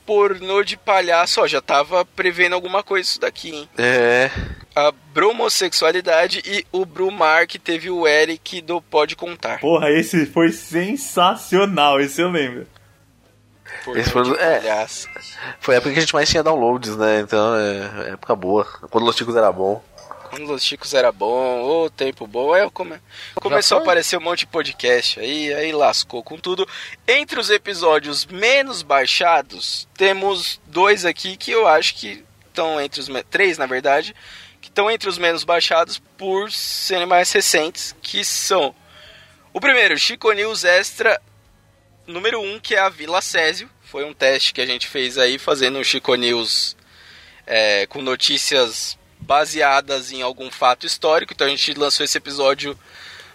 pornô de palhaço. Ó, já tava prevendo alguma coisa isso daqui, hein? É. A bromossexualidade e o Brumar, que teve o Eric do Pode Contar. Porra, esse foi sensacional, esse eu lembro. Esse foi- de é. Foi a época que a gente mais tinha downloads, né? Então é época boa. Quando Los Chicos era bom. Quando os Chicos era bom, ô tempo bom, aí come... começou a aparecer um monte de podcast, aí, aí lascou com tudo. Entre os episódios menos baixados, temos dois aqui que eu acho que estão entre os... Três, na verdade, que estão entre os menos baixados por serem mais recentes, que são... O primeiro, Chico News Extra número 1, um, que é a Vila Césio. Foi um teste que a gente fez aí, fazendo um Chico News é, com notícias baseadas em algum fato histórico. Então a gente lançou esse episódio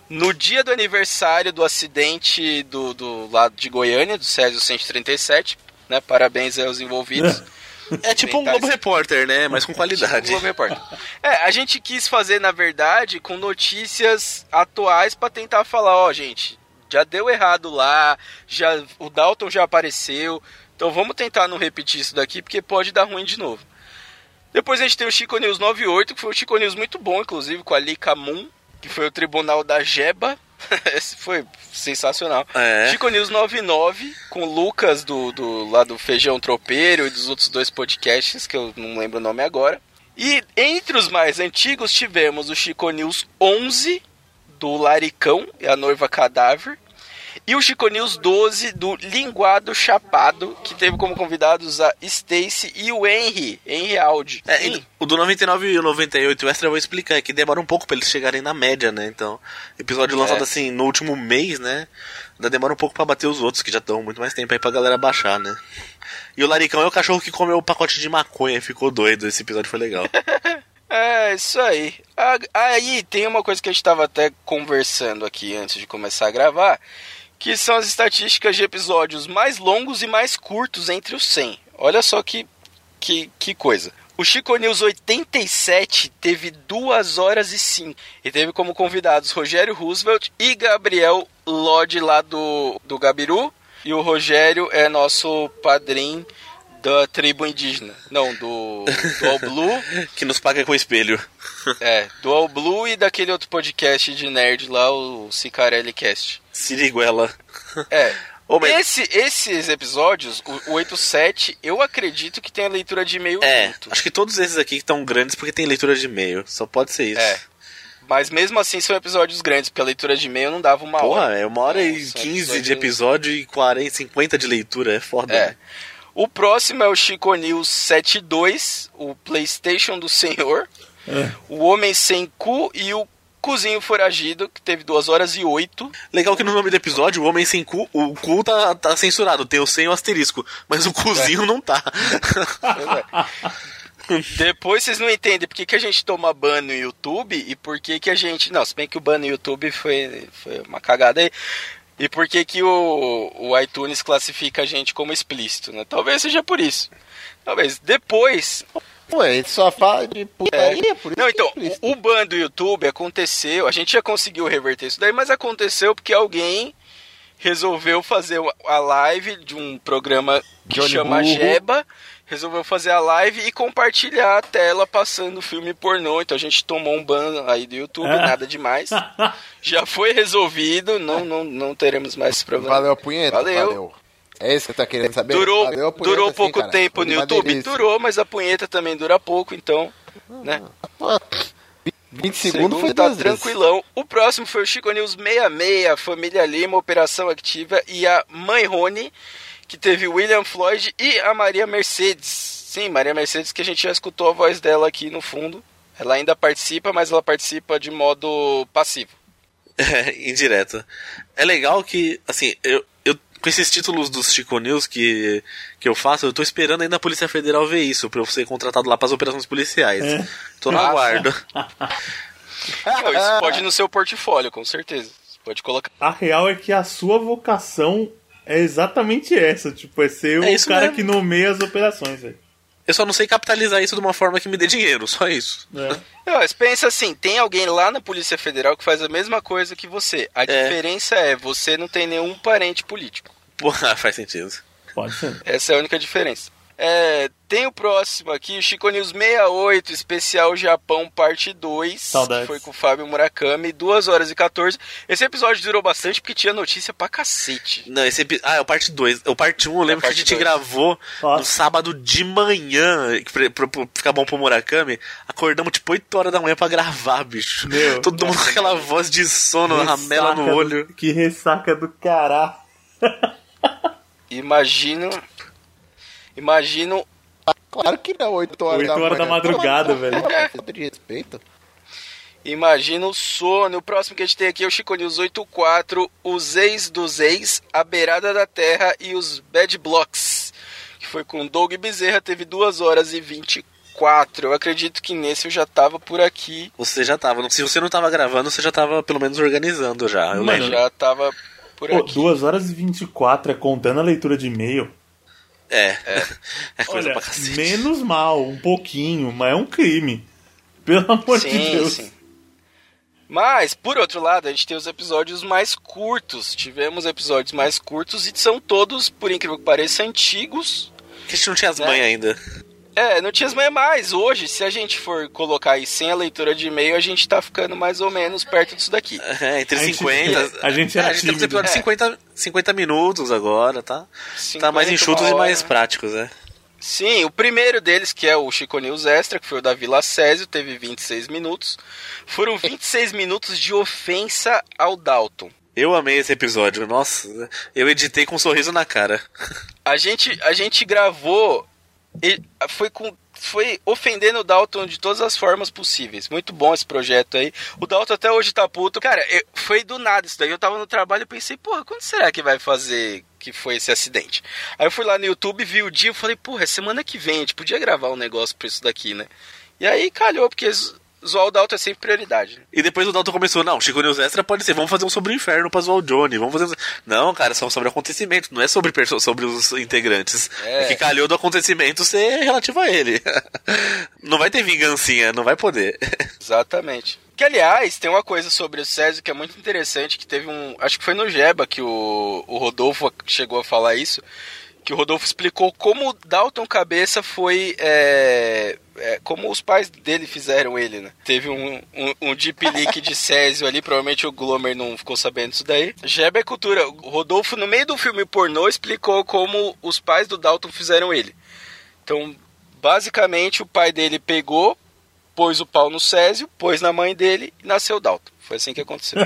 no dia do aniversário do acidente do, do lado de Goiânia, do Césio 137. Né? Parabéns aos envolvidos. É tipo um Globo esse- Repórter, né? Mas com qualidade. Globo Repórter. É, a gente quis fazer, na verdade, com notícias atuais pra tentar falar, ó, gente, já deu errado lá, já o Dalton já apareceu, então vamos tentar não repetir isso daqui, porque pode dar ruim de novo. Depois a gente tem o Chico News 98, que foi um Chico News muito bom, inclusive, com a Lika Moon, que foi o Tribunal da Jeba. Esse foi sensacional. É. Chico News 99, com o Lucas do, do, lá do Feijão Tropeiro e dos outros dois podcasts, que eu não lembro o nome agora. E entre os mais antigos tivemos o Chico News 11, do Laricão e a Noiva Cadáver. E o Chico News 12 do Linguado Chapado, que teve como convidados a Stacy e o Henry, Henry Audi. É, o do 99 e o 98 o extra eu vou explicar, é que demora um pouco pra eles chegarem na média, né? Então, episódio lançado É. assim no último mês, né? Ainda demora um pouco pra bater os outros, que já estão muito mais tempo aí pra galera baixar, né? E o Laricão é o cachorro que comeu o pacote de maconha e ficou doido. Esse episódio foi legal. É, isso aí. Aí tem uma coisa que a gente estava até conversando aqui antes de começar a gravar, que são as estatísticas de episódios mais longos e mais curtos entre os 100. Olha só que, que, que coisa. O Chico News 87 teve 2 horas e 5. E teve como convidados Rogério Roosevelt e Gabriel Lodge lá do, do Gabiru. E o Rogério é nosso padrinho da tribo indígena. Não, do, do All Blue. que nos paga com espelho. É, do All Blue e daquele outro podcast de nerd lá, o Cicarelli Cast. Siriguela. É. Ô, mas- Esse, esses episódios, o, o 87, eu acredito que tem a leitura de e-mail É, junto. acho que todos esses aqui estão grandes porque tem leitura de e-mail. Só pode ser isso. É. Mas mesmo assim são episódios grandes, porque a leitura de e-mail não dava uma Porra, hora. é uma hora e Não, são 15 de episódio e 40, 50 de leitura. É foda. É. né? O próximo é o Chico News 72, o PlayStation do Senhor, o Homem Sem Cu e o Cozinho Foragido, que teve 2 horas e 8. Legal que no nome do episódio, o homem sem cu, o cu tá, tá censurado, tem o sem e o asterisco, mas o cuzinho não tá. É. Depois vocês não entendem por que, que a gente toma ban no YouTube e por que, que a gente. Não, se bem que o ban no YouTube foi, foi uma cagada aí. E por que, que o, o iTunes classifica a gente como explícito, né? Talvez seja por isso. Talvez. Depois, a gente só fala de putaria, por isso Não, que então, é o ban do YouTube aconteceu, a gente já conseguiu reverter isso daí, mas aconteceu porque alguém resolveu fazer a live de um programa que Johnny chama Burro. Jeba, resolveu fazer a live e compartilhar a tela passando filme pornô, então a gente tomou um ban aí do YouTube, Ah. nada demais. já foi resolvido, não, não, não teremos mais esse problema. Valeu a punheta? Valeu. É isso que você tá querendo saber? Durou, Valeu a punheta, durou sim, pouco cara. tempo no YouTube? delícia. Durou, mas a punheta também dura pouco, então, né? 20 segundos Segundo foi tá vezes. tranquilão. O próximo foi o Chico News 66, Família Lima, Operação Ativa e a Mãe Rony, que teve o William Floyd e a Maria Mercedes. Sim, Maria Mercedes, que a gente já escutou a voz dela aqui no fundo. Ela ainda participa, mas ela participa de modo passivo. É, indireto. É legal que, assim, eu, eu com esses títulos dos Chico News que, que eu faço, eu tô esperando ainda a Polícia Federal ver isso, pra eu ser contratado lá pras operações policiais. É. Tô no aguardo. Não, isso pode ir no seu portfólio, com certeza. Você pode colocar. A real é que a sua vocação é exatamente essa, tipo, é ser É o cara mesmo. que nomeia as operações, velho. Eu só não sei capitalizar isso de uma forma que me dê dinheiro, só isso. É. Não, mas pensa assim, tem alguém lá na Polícia Federal que faz a mesma coisa que você. A diferença é, você não tem nenhum parente político. Porra, faz sentido. Pode ser. Essa é a única diferença. É, tem o próximo aqui, o Chico News 68, especial Japão, parte 2. Saudades. Que foi com o Fábio Murakami, 2 horas e 14. Esse episódio durou bastante porque tinha notícia pra cacete. Não, esse epi... Ah, é o parte 2. O parte 1 um, eu lembro que a gente dois. gravou Nossa. no sábado de manhã, que pra, pra- pra ficar bom pro Murakami. Acordamos tipo 8 horas da manhã pra gravar, bicho. Meu. Todo mundo com aquela voz de sono, ramela no do- olho. Que ressaca do caralho. Imagino. Imagino. Claro que não, 8 horas, 8 horas da manhã. madrugada, velho. Falta de respeito. Imagino o sono. O próximo que a gente tem aqui é o Chico News 84, os ex dos ex, a beirada da terra e os bad blocks. Que foi com Doug Bezerra, teve 2 horas e 24. Eu acredito que nesse eu já tava por aqui. Você já tava. Se você não tava gravando, você já tava pelo menos organizando já. Eu Mano, lembro. Já tava por Pô, aqui. 2 horas e 24 é contando a leitura de e-mail. É. É, coisa Olha, pra cacete. menos mal, um pouquinho, mas é um crime. Pelo amor de Sim, Deus. sim. Mas, por outro lado, a gente tem os episódios mais curtos. Tivemos episódios mais curtos e são todos, por incrível que pareça, antigos. Que a gente não tinha as Né? manhas ainda. É, não tinha manhas mais. Hoje, se a gente for colocar aí sem a leitura de e-mail, a gente tá ficando mais ou menos perto disso daqui. É, entre A gente- 50. a gente é, era a gente tem uns tímido. episódios de É. 50, 50 minutos agora, tá? Tá mais 50, enxutos e mais práticos, é. Sim, o primeiro deles, que é o Chico News Extra, que foi o da Vila Césio, teve 26 minutos. Foram 26 minutos de ofensa ao Dalton. Eu amei esse episódio, nossa. Eu editei com um sorriso na cara. A gente, a gente gravou. E Foi com. Foi ofendendo o Dalton de todas as formas possíveis. Muito bom esse projeto aí. O Dalton até hoje tá puto. Cara, eu- foi do nada isso daí. Eu tava no trabalho e pensei, porra, quando será que vai fazer que foi esse acidente? Aí eu fui lá no YouTube, vi o dia e falei, porra, é semana que vem, a gente podia gravar um negócio pra isso daqui, né? E aí calhou, porque zoar o Dalton é sempre prioridade. né? E depois o Dalton começou, não, Chico News Extra pode ser, vamos fazer um sobre o inferno pra zoar o Johnny, vamos fazer um... Não, cara, são sobre acontecimentos, não é sobre, perso- sobre os integrantes. É. É. que calhou do acontecimento ser relativo a ele. não vai ter vingancinha, não vai poder. Exatamente. Que, aliás, tem uma coisa sobre o Césio que é muito interessante, que teve um... Acho que foi no Jeba que o, o Rodolfo chegou a falar isso, que o Rodolfo explicou como o Dalton Cabeça foi... é, é, como os pais dele fizeram ele, né? Teve um, um, um deep leak de Césio ali, provavelmente o Glomer não ficou sabendo disso daí. Jeba é cultura. O Rodolfo, no meio do filme pornô, explicou como os pais do Dalton fizeram ele. Então, basicamente, o pai dele pegou, pôs o pau no Césio, pôs na mãe dele e nasceu o Dalton. Foi assim que aconteceu.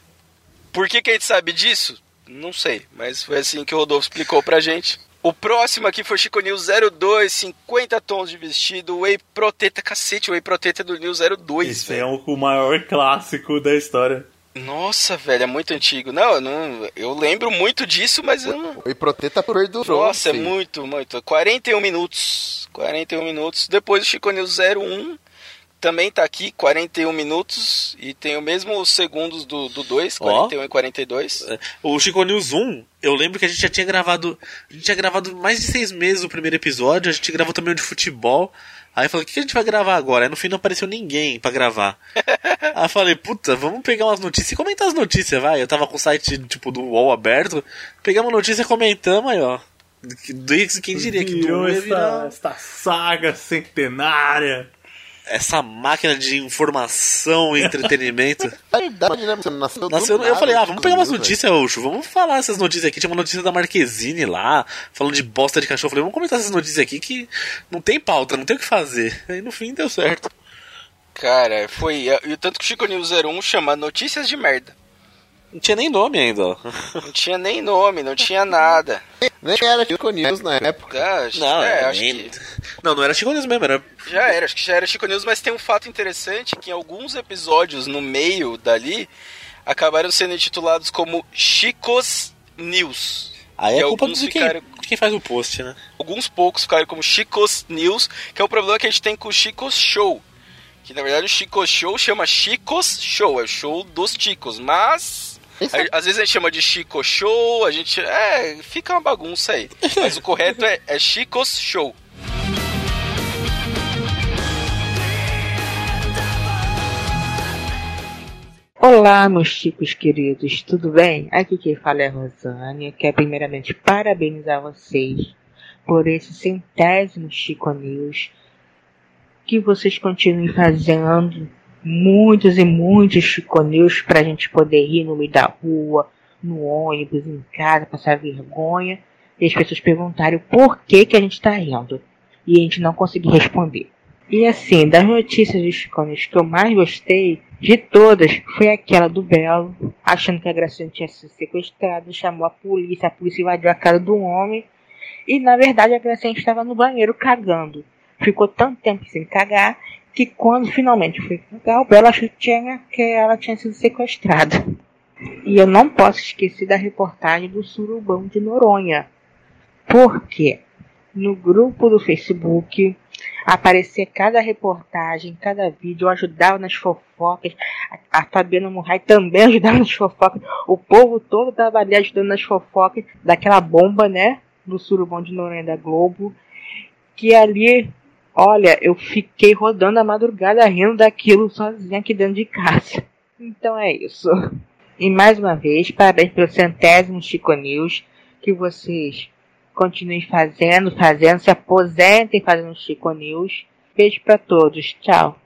Por que, que a gente sabe disso? Não sei, mas foi assim que o Rodolfo explicou pra gente. O próximo aqui foi Chico News 02, 50 tons de vestido, Whey Proteta, cacete, o Whey Proteta do News 02, Esse é o, maior clássico da história. Nossa, velho, é muito antigo. Não, eu não, eu lembro muito disso, mas eu não... O Proteta perdurou. Nossa, é muito, muito. 41 minutos. 41 minutos. Depois o Chico News 01, também tá aqui, 41 minutos, e tem o mesmo segundos do 2, 41 e 42. O Chico News 1, eu lembro que a gente já tinha gravado. A gente tinha gravado mais de seis meses o primeiro episódio, a gente gravou também o de futebol. Aí eu falei, o que a gente vai gravar agora? Aí no fim não apareceu ninguém pra gravar. Aí eu falei, puta, vamos pegar umas notícias e comentar as notícias, vai. Eu tava com o site, tipo, do UOL aberto. Pegamos uma notícia e comentamos aí, ó. Quem diria que Virou do essa, virar essa saga centenária. Essa máquina de informação e entretenimento. A idade, né? Você nasceu do Nasceu, eu nada, falei, ah, vamos pegar umas notícias, Ucho, vamos falar essas notícias aqui. Tinha uma notícia da Marquezine lá, falando de bosta de cachorro. Eu falei, vamos comentar essas notícias aqui que não tem pauta, não tem o que fazer. Aí no fim deu certo. Cara, foi. E o tanto que o Chico News 01 chama Notícias de Merda. Não tinha nem nome ainda, ó. Não tinha nem nome, não tinha nada. Nem era Chico News na época. Acho- Não, é, era acho nem- que não, não era Chico News mesmo, era. já era, acho que já era Chico News, mas tem um fato interessante que em alguns episódios no meio dali acabaram sendo intitulados como Chicos News. Aí é culpa alguns de quem, ficaram- de quem faz o post, né? Alguns poucos ficaram como Chicos News, que é o problema que a gente tem com o Chicos Show. Que na verdade o Chicos Show chama Chicos Show, é o show dos Chicos, mas. Às vezes a gente chama de Chico Show, a gente. É, fica uma bagunça aí. Mas o correto é, é Chicos Show. Olá, meus chicos queridos, tudo bem? Aqui quem fala é a Rosânia. Quero primeiramente parabenizar vocês por esse centésimo Chico News. Que vocês continuem fazendo muitos e muitos Chico News pra gente poder rir no meio da rua, no ônibus, em casa, passar vergonha. E as pessoas perguntarem o porquê que a gente tá rindo. E a gente não conseguir responder. E assim, das notícias dos Chicones que eu mais gostei de todas foi aquela do Belo, achando que a Graciane tinha sido sequestrada, chamou a polícia, a polícia invadiu a casa do homem. E na verdade a Graciane estava no banheiro cagando. Ficou tanto tempo sem cagar que quando finalmente foi cagar, o achou que, tinha, que ela tinha sido sequestrada. E eu não posso esquecer da reportagem do Surubão de Noronha. Por quê? No grupo do Facebook aparecer cada reportagem, cada vídeo, eu ajudava nas fofocas, a, a Fabiana Murray também ajudava nas fofocas, o povo todo tava ali ajudando nas fofocas daquela bomba, né, do surubão de Noronha da Globo, que ali, olha, eu fiquei rodando a madrugada rindo daquilo sozinha aqui dentro de casa. Então é isso. E mais uma vez, parabéns pelo centésimo Chico News, que vocês continuem fazendo, fazendo, se aposentem fazendo Chico News. Beijo pra todos, tchau.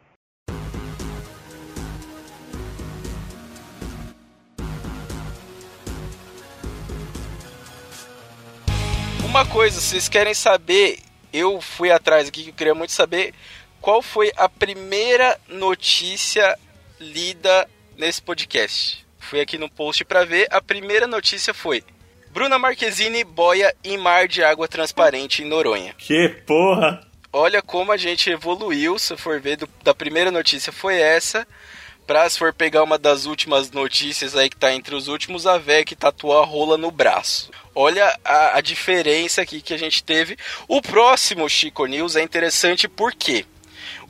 Uma coisa, vocês querem saber, eu fui atrás aqui que eu queria muito saber qual foi a primeira notícia lida nesse podcast. Fui aqui no post pra ver, a primeira notícia foi Bruna Marquezine boia em mar de água transparente em Noronha. Que porra! Olha como a gente evoluiu, se for ver, do- da primeira notícia foi essa. Pra se for pegar uma das últimas notícias aí que tá entre os últimos, a que tatuou a rola no braço. Olha a, a diferença aqui que a gente teve. O próximo Chico News é interessante porque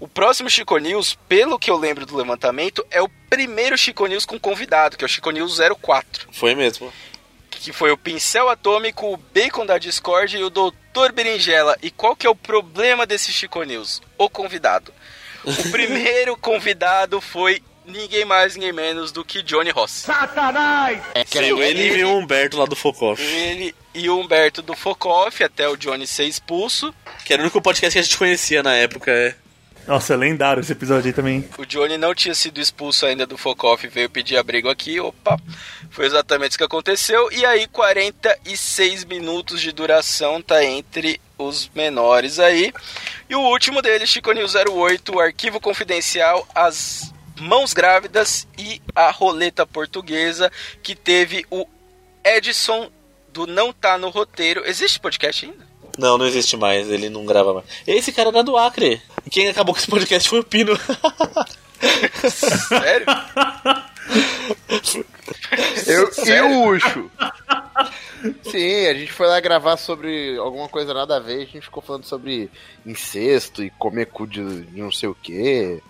o próximo Chico News, pelo que eu lembro do levantamento, é o primeiro Chico News com convidado, que é o Chico News 04 Foi mesmo. que foi o Pincel Atômico, o Bacon da Discord e o Doutor Berinjela. E qual que é o problema desse Chico News? O convidado. O primeiro convidado foi ninguém mais, ninguém menos do que Johnny Ross. É que era- ele e o Humberto lá do Focoff. Ele e o Humberto do Focoff, até o Johnny ser expulso. Que era o único podcast que a gente conhecia na época, é. Nossa, é lendário esse episódio aí também. O Johnny não tinha sido expulso ainda do Focoff, veio pedir abrigo aqui. Opa, foi exatamente isso que aconteceu. E aí, 46 minutos de duração tá entre os menores aí. E o último dele, Chico News 08, o arquivo confidencial, as mãos grávidas e a roleta portuguesa, que teve o Edson do Não Tá no Roteiro. Existe podcast ainda? Não, não existe mais, ele não grava mais. Esse cara era do Acre. Quem acabou com esse podcast foi o Pino. Sério? Eu, e o Ucho? Sim, a gente foi lá gravar sobre alguma coisa nada a ver, a gente ficou falando sobre incesto e comer cu de, de não sei o quê.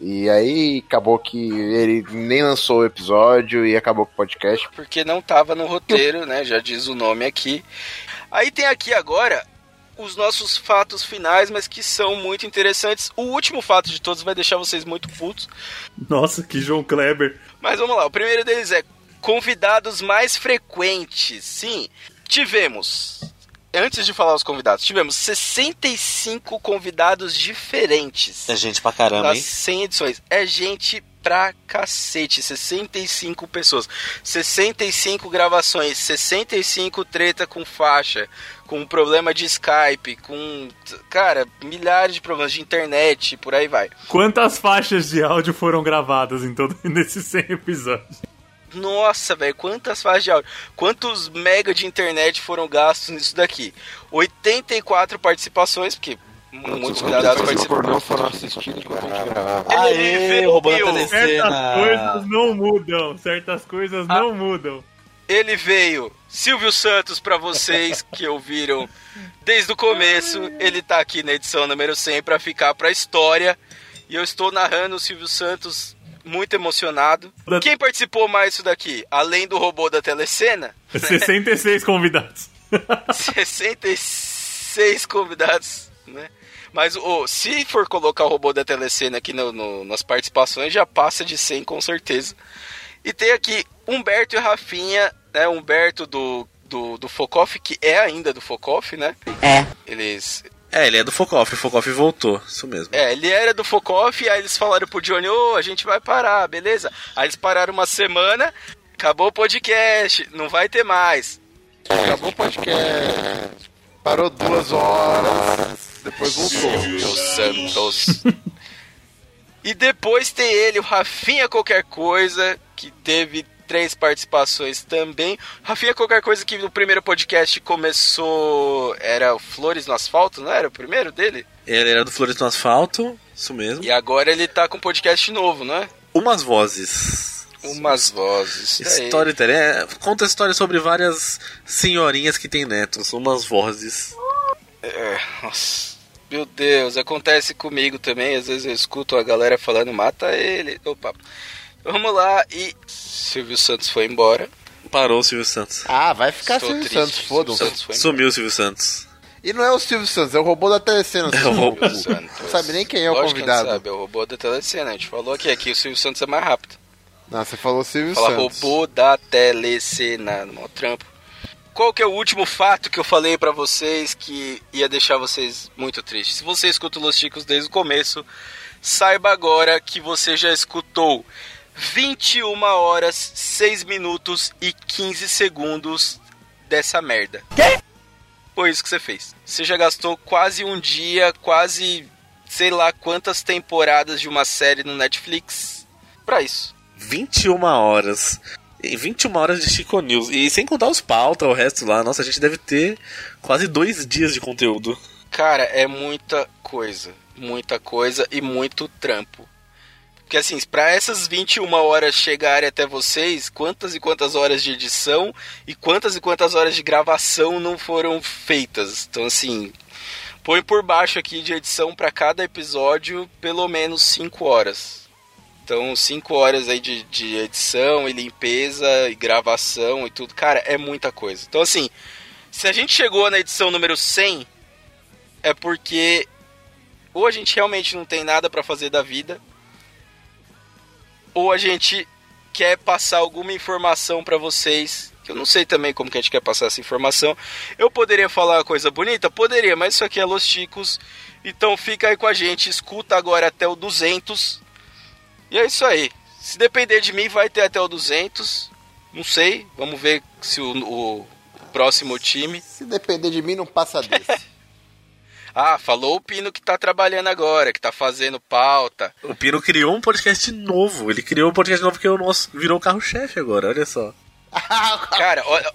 E aí acabou que ele nem lançou o episódio e acabou com o podcast. Porque não tava no roteiro, né? Já diz o nome aqui. Aí tem aqui agora os nossos fatos finais, mas que são muito interessantes. O último fato de todos vai deixar vocês muito putos. Nossa, que João Kleber. Mas vamos lá, o primeiro deles é convidados mais frequentes. Sim, tivemos. Antes de falar os convidados, tivemos 65 convidados diferentes. É gente pra caramba, hein? 100 edições. É gente pra cacete. 65 pessoas. 65 gravações. 65 treta com faixa. Com problema de Skype. Com. Cara, milhares de problemas de internet. Por aí vai. Quantas faixas de áudio foram gravadas em todo nesses 100 episódios? Nossa, velho, quantas faixas de áudio, quantos mega de internet foram gastos nisso daqui? 84 participações, porque muitos convidados participaram. não foram assistidos enquanto a gente gravava. Aê, roubando a Certas coisas não mudam, certas coisas não mudam. ele veio, Silvio Santos, pra vocês que ouviram desde o começo. Ele tá aqui na edição número 100 pra ficar pra história. E eu estou narrando o Silvio Santos muito emocionado. Quem participou mais disso daqui? Além do robô da telecena, 66 convidados. 66 convidados, né? Mas o, se for colocar o robô da telecena aqui no, no- nas participações, já passa de 100 com certeza. E tem aqui Humberto e Rafinha, né? Humberto do, do, do Focoff, que é ainda do Focoff, né? É. Eles. É, ele é do Focoff, o Focoff voltou, isso mesmo. É, ele era do Focoff, aí eles falaram pro Johnny, ô, a gente vai parar, beleza? Aí eles pararam uma semana, acabou o podcast, não vai ter mais. Acabou o podcast. Parou duas horas. Depois voltou. Silvio Santos. e depois tem ele, o Rafinha Qualquer Coisa, que teve três participações também. Rafinha Qualquer Coisa que no primeiro podcast começou. Era o Flores no Asfalto, não era o primeiro dele? Ele era do Flores no Asfalto, isso mesmo. E agora ele tá com um podcast novo, não é? Umas vozes. Umas vozes. Storytelling. É, conta histórias sobre várias senhorinhas que têm netos. Umas vozes. É, nossa. Meu Deus, acontece comigo também. Às vezes eu escuto a galera falando, mata ele. Opa. Vamos lá. E Silvio Santos foi embora. Parou o Silvio Santos. Ah, vai ficar Estou Silvio triste. Santos, foda-se. Sumiu o Silvio Santos. E não é o Silvio Santos, é o robô da telecena. É o robô. Silvio Santos. Não sabe nem quem é o Lógico que convidado. não sabe, é o robô da telecena. A gente falou aqui, aqui o Silvio Santos é mais rápido. Não, você falou Silvio Fala Santos. robô da telecena, no maior trampo. Qual que é o último fato que eu falei pra vocês que ia deixar vocês muito tristes? Se você escuta o Los Chicos desde o começo, saiba agora que você já escutou 21 horas, 6 minutos e 15 segundos dessa merda. Quê? Foi isso que você fez. Você já gastou quase um dia, quase sei lá quantas temporadas de uma série no Netflix pra isso. 21 horas. E 21 horas de Chico News. E sem contar os pauta, o resto lá. Nossa, a gente deve ter quase dois dias de conteúdo. Cara, é muita coisa. Muita coisa e muito trampo. Porque assim, pra essas 21 horas chegarem até vocês, quantas e quantas horas de edição e quantas e quantas horas de gravação não foram feitas? Então assim, põe por baixo aqui de edição pra cada episódio pelo menos 5 horas. Então, 5 horas aí de, de edição e limpeza e gravação e tudo. Cara, é muita coisa. Então assim, se a gente chegou na edição número 100, é porque ou a gente realmente não tem nada pra fazer da vida, ou a gente quer passar alguma informação pra vocês. Eu não sei também como que a gente quer passar essa informação. Eu poderia falar uma coisa bonita? Poderia, mas isso aqui é Los Chicos. Então fica aí com a gente, escuta agora até o 200. E é isso aí. Se depender de mim, vai ter até o 200. Não sei, vamos ver se o- o próximo time. Se depender de mim, não passa desse. Ah, falou o Pino que tá trabalhando agora, que tá fazendo pauta. O Pino criou um podcast novo. Ele criou um podcast novo que é o nosso, virou o carro-chefe agora, olha só. Cara, olha,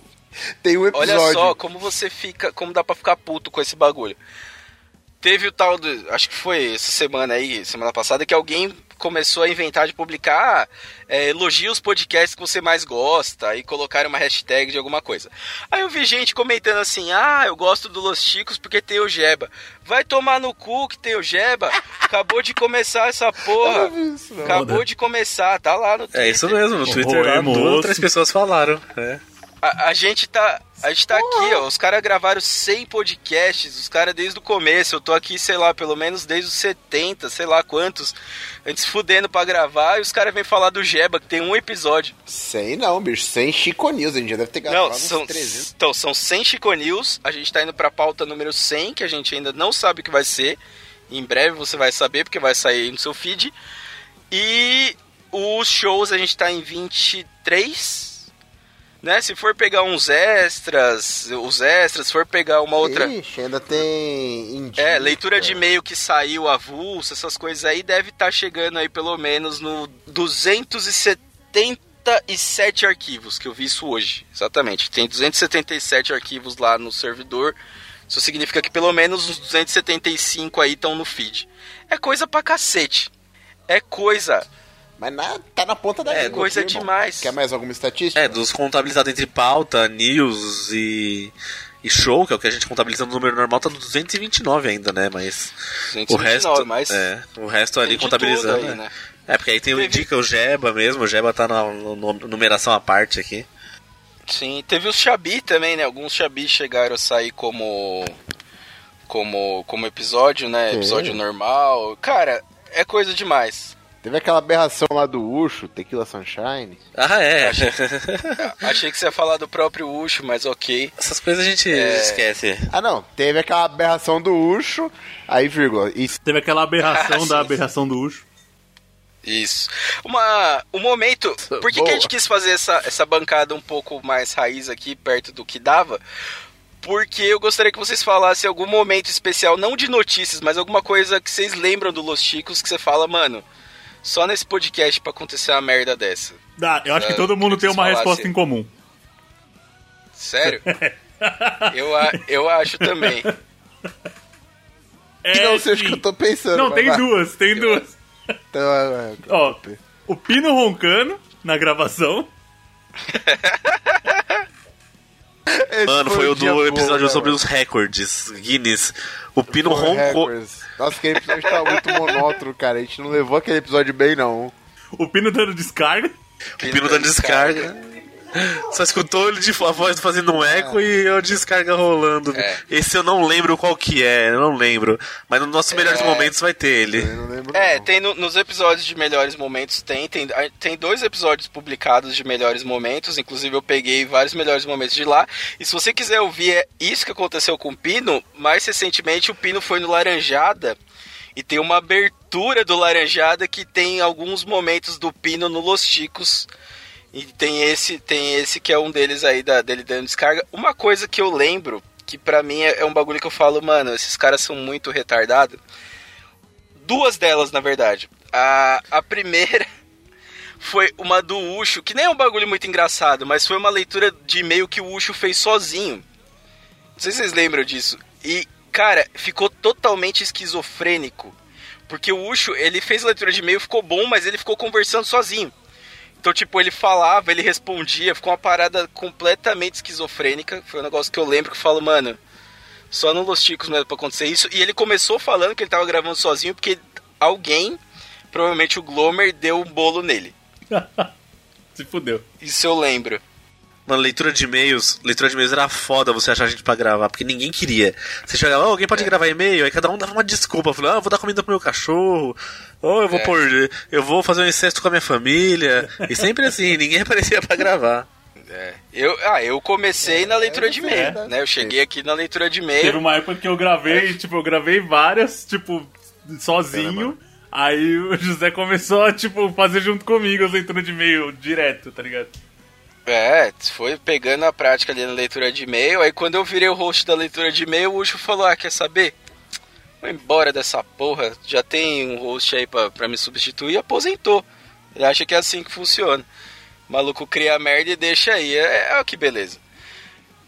Tem um episódio. olha só como você fica, como dá pra ficar puto com esse bagulho. teve o tal do. Acho que foi essa semana aí, semana passada, que alguém começou a inventar de publicar é, elogios podcasts que você mais gosta e colocar uma hashtag de alguma coisa. Aí eu vi gente comentando assim: ah, eu gosto do Los Chicos porque tem o Jeba. Vai tomar no cu que tem o Jeba. Acabou de começar essa porra. Acabou de começar, tá lá no É isso mesmo, no Twitter Oi, lá, duas moço. ou três pessoas falaram. É. A, a gente tá. A gente tá aqui, ó. Os caras gravaram 100 podcasts, os caras desde o começo. Eu tô aqui, sei lá, pelo menos desde os 70, sei lá quantos. Antes fudendo pra gravar e os caras vêm falar do Jeba, que tem um episódio. Sem não, bicho. Sem Chico News. A gente já deve ter gravado Não, uns são, 300. então, são 100 Chico News. A gente tá indo pra pauta número 100, que a gente ainda não sabe o que vai ser. Em breve você vai saber, porque vai sair no seu feed. E os shows a gente tá em 23. Né? Se for pegar uns extras, os extras, se for pegar uma outra. Ixi, ainda tem... Indica. É, leitura de e-mail que saiu avulso, essas coisas aí, deve estar chegando aí pelo menos no 277 arquivos, que eu vi isso hoje. Exatamente, tem 277 arquivos lá no servidor. Isso significa que pelo menos uns 275 aí estão no feed. É coisa pra cacete. É coisa. Mas na, tá na ponta da É língua coisa aqui, demais. Quer mais alguma estatística? É, dos contabilizados entre pauta, news e, e show, que é o que a gente contabiliza no número normal, tá no 229 ainda, né? Mas o 229, resto, mas é, o resto ali contabilizando. aí, é. né? É, porque aí tem o Teve- indica o Jeba mesmo, o Jeba tá na no- numeração à parte aqui. Sim, teve os Xabi também, né? Alguns Xabi chegaram a sair como como como episódio, né? Sim. Episódio normal. Cara, é coisa demais. Teve aquela aberração lá do Ucho, Tequila Sunshine. Ah, é. Achei que você ia falar do próprio Ucho, mas ok. Essas coisas a gente É. esquece. Ah, não. Teve aquela aberração do Ucho, aí, vírgula. E Teve aquela aberração Ah, da sim, aberração do Ucho. Isso. Uma, um momento. Por que, que a gente quis fazer essa, essa bancada um pouco mais raiz aqui, perto do que dava? Porque eu gostaria que vocês falassem algum momento especial, não de notícias, mas alguma coisa que vocês lembram do Los Chicos que você fala, mano, só nesse podcast pra acontecer uma merda dessa. Ah, eu acho que É, todo mundo tem uma resposta em comum. Sério? eu, a- eu acho também. É, não sei o que eu tô pensando. Não, tem vai. duas, tem duas. Então, é, é, Ó, o Pino roncando na gravação. esse Mano, foi o um dia do bom, episódio né, sobre mano? os recordes, Guinness. O Pino Foi roncou. records. Nossa, aquele episódio tá muito monótono, cara. A gente não levou aquele episódio bem, não. O Pino dando descarga. O Pino dando descarga. Só escutou ele de a voz fazendo um eco e a descarga rolando. É. Esse eu não lembro qual que é, eu não lembro. Mas nos nossos melhores momentos vai ter ele. Eu não lembro. É, não. tem no- nos episódios de melhores momentos, tem, tem. Tem dois episódios publicados de melhores momentos, inclusive eu peguei vários melhores momentos de lá. E se você quiser ouvir é isso que aconteceu com o Pino, mais recentemente o Pino foi no Laranjada e tem uma abertura do Laranjada que tem alguns momentos do Pino no Los Chicos. E tem esse, tem esse que é um deles aí da, dele dando descarga. Uma coisa que eu lembro, que pra mim é, é um bagulho que eu falo, mano, esses caras são muito retardados. Duas delas, na verdade. A, a primeira foi uma do Ucho, que nem é um bagulho muito engraçado, mas foi uma leitura de e-mail que o Ucho fez sozinho. Não sei se vocês lembram disso. E, cara, ficou totalmente esquizofrênico. Porque o Ucho, ele fez a leitura de e-mail, ficou bom, mas ele ficou conversando sozinho. Então, tipo, ele falava, ele respondia, ficou uma parada completamente esquizofrênica. Foi um negócio que eu lembro que eu falo, mano, só no Los Ticos mesmo pra acontecer isso. E ele começou falando que ele tava gravando sozinho porque alguém, provavelmente o Glomer, deu um bolo nele. Se fudeu. Isso eu lembro. Mano, leitura de e-mails, leitura de e-mails era foda você achar gente pra gravar, porque ninguém queria. Você chegava, "Ô, alguém pode gravar e-mail? Aí cada um dava uma desculpa, falou, ah, eu vou dar comida pro meu cachorro, ou eu vou É. pôr, eu vou fazer um incesto com a minha família. E sempre assim, ninguém aparecia pra gravar. É. Eu, ah, eu comecei na leitura de e-mail, é. né? Eu cheguei aqui na leitura de Teve e-mail. uma época que eu gravei, tipo, eu gravei várias, tipo, sozinho. Aí o José começou a, tipo, fazer junto comigo as leituras de e-mail direto, tá ligado? É, foi pegando a prática ali na leitura de e-mail. Aí quando eu virei o host da leitura de e-mail, o Ucho falou: Ah, quer saber? Vou embora dessa porra. Já tem um host aí pra, pra me substituir e aposentou. Ele acha que é assim que funciona. O maluco cria merda e deixa aí. É, é que beleza.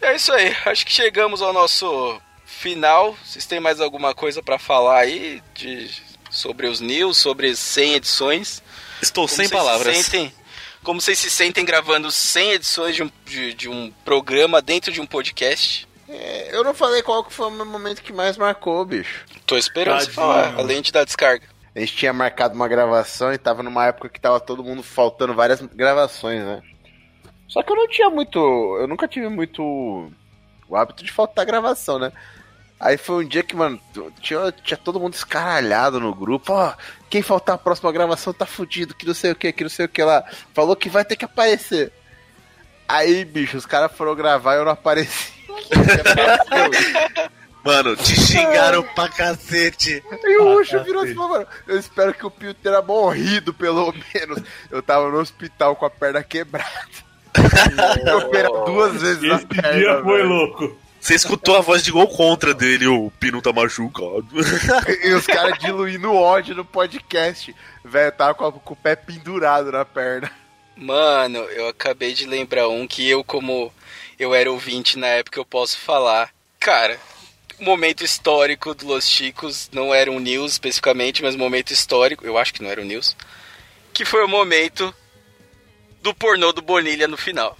É isso aí. Acho que chegamos ao nosso final. Vocês têm mais alguma coisa pra falar aí de, sobre os news, sobre as 100 edições? Estou Como sem vocês se palavras. sentem- como vocês se sentem gravando 100 edições de um, de, de um programa dentro de um podcast? É, eu não falei qual que foi o meu momento que mais marcou, bicho. Tô esperando você Tadinho. falar, além de dar descarga. A gente tinha marcado uma gravação e tava numa época que tava todo mundo faltando várias gravações, né? Só que eu não tinha muito. Eu nunca tive muito o hábito de faltar gravação, né? Aí foi um dia que, mano, tinha, tinha todo mundo escaralhado no grupo. Ó, quem faltar a próxima gravação tá fudido, que não sei o que, que não sei o que lá. Falou que vai ter que aparecer. Aí, bicho, os caras foram gravar e eu não apareci. Mano, te xingaram pra cacete. E o Ah, Ucho virou assim, mano, eu espero que o Pio tenha morrido, pelo menos. Eu tava no hospital com a perna quebrada. Eu operei duas vezes na Esse perna, dia foi velho. louco. Você escutou a voz de gol contra dele, o Pino tá machucado. E os caras diluindo ódio no podcast. Velho, tava com, a- com o pé pendurado na perna. Mano, eu acabei de lembrar um que eu, como eu era ouvinte na época, eu posso falar. Cara, momento histórico do Los Chicos, não era um news especificamente, mas um momento histórico, eu acho que não era um news, que foi o momento do pornô do Bonilha no final.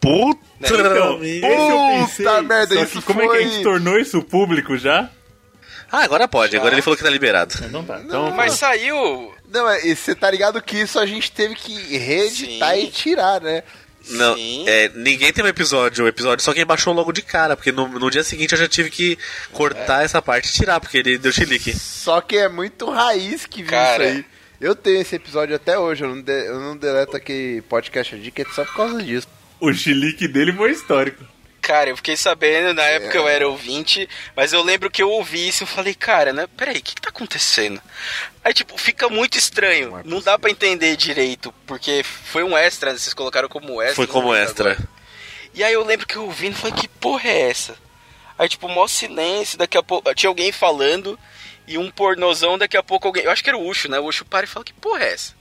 Puta Então, esse eu pensei. Puta merda, só isso que como é que a foi- gente tornou isso público já? Ah, agora pode. Agora ele falou que tá liberado. Não tá. Então, Mas saiu. Não, mas e você tá ligado que isso a gente teve que reeditar Sim. e tirar, né? Não, é, ninguém tem um episódio, o episódio só quem baixou logo de cara, porque no, no dia seguinte eu já tive que cortar essa parte e tirar, porque ele deu chilique. Só que é muito raiz que viu Cara. isso aí. Eu tenho esse episódio até hoje, eu não, de- eu não deleto aquele podcast dica só por causa disso. O chilique dele foi histórico. Cara, eu fiquei sabendo, na época eu era ouvinte, mas eu lembro que eu ouvi isso e eu falei, cara, né? Peraí, o que, que tá acontecendo? Aí, tipo, fica muito estranho. Não dá pra entender direito, porque foi um extra, vocês colocaram como extra. Foi não como extra. agora. E aí eu lembro que eu ouvindo e falei, que porra é essa? Aí, tipo, mó silêncio, daqui a pouco. Tinha alguém falando e um pornozão, daqui a pouco alguém. Eu acho que era o Ucho, né? O Ucho para e fala, que porra é essa?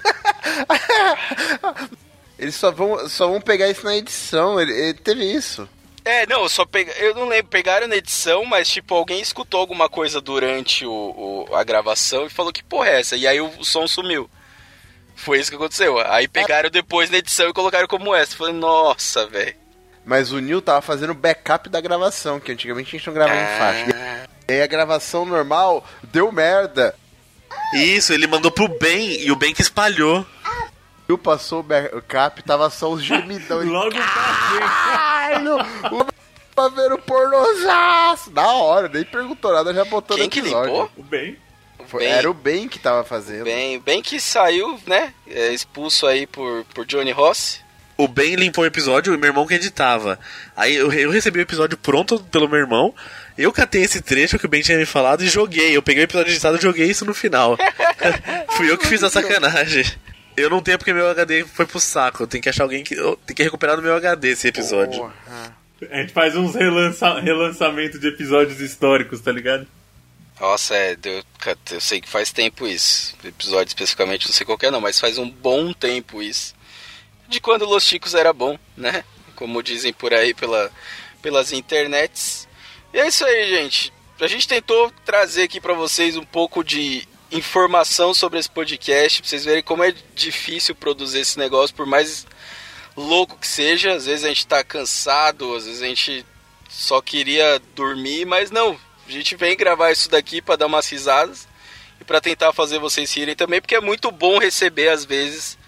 Eles só vão, só vão pegar isso na edição, ele, ele teve isso. É, não, eu só pega... eu não lembro, pegaram na edição, mas tipo, alguém escutou alguma coisa durante o, o- a gravação e falou que porra é essa? E aí o, o som sumiu. Foi isso que aconteceu. Aí pegaram depois na edição e colocaram como essa. Falei, nossa, velho. Mas o Neil tava fazendo backup da gravação, que antigamente a gente não gravava em faixa. Ah. E aí a gravação normal deu merda. Isso, ele mandou pro Ben e o Ben que espalhou. O Neil passou o backup, tava só os gemidão. Logo pra. Caralho, o tá vendo pornozaço. Da hora, nem perguntou nada, já botou Quem no que episódio. limpou? O. Foi- Bem- Era o Ben que tava fazendo. Bem, bem que saiu, né? é, expulso aí por, por Johnny Ross. O Ben limpou o episódio e meu irmão que editava. Aí eu, eu recebi o episódio pronto pelo meu irmão. Eu catei esse trecho que o Ben tinha me falado e joguei. Eu peguei o episódio editado e joguei isso no final. Fui eu que fiz a sacanagem. Eu não tenho porque meu HD foi pro saco. Eu tenho que achar alguém que. Eu tenho que recuperar no meu HD esse episódio. Porra. A gente faz uns relança... relançamento de episódios históricos, tá ligado? Nossa, é, deu- eu sei que faz tempo isso. Episódio especificamente, não sei qual que é não, mas faz um bom tempo isso. De quando Los Chicos era bom, né? Como dizem por aí pela, pelas internets. E é isso aí, gente. A gente tentou trazer aqui pra vocês um pouco de informação sobre esse podcast, pra vocês verem como é difícil produzir esse negócio, por mais louco que seja. Às vezes a gente tá cansado, às vezes a gente só queria dormir, mas não. A gente vem gravar isso daqui pra dar umas risadas e pra tentar fazer vocês rirem também, porque é muito bom receber às vezes,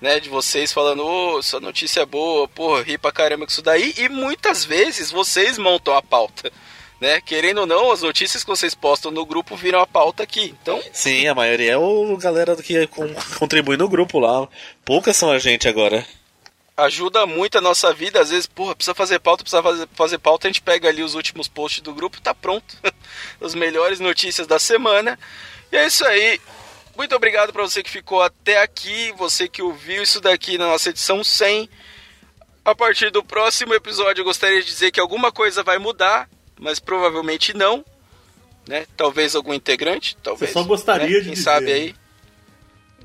né, de vocês falando, ô, essa notícia é boa, porra, ri pra caramba com isso daí, e muitas vezes vocês montam a pauta, né? Querendo ou não, as notícias que vocês postam no grupo viram a pauta aqui. Então, Sim, a maioria é o galera que con- contribui no grupo lá. Poucas são a gente agora. ajuda muito a nossa vida. Às vezes, porra, precisa fazer pauta, precisa fazer, fazer pauta, a gente pega ali os últimos posts do grupo, tá pronto. As melhores notícias da semana. E é isso aí. Muito obrigado para você que ficou até aqui, você que ouviu isso daqui na nossa edição 100. A partir do próximo episódio, eu gostaria de dizer que alguma coisa vai mudar, mas provavelmente não. Né? Talvez algum integrante, talvez. só gostaria né? de Quem dizer, sabe né? aí.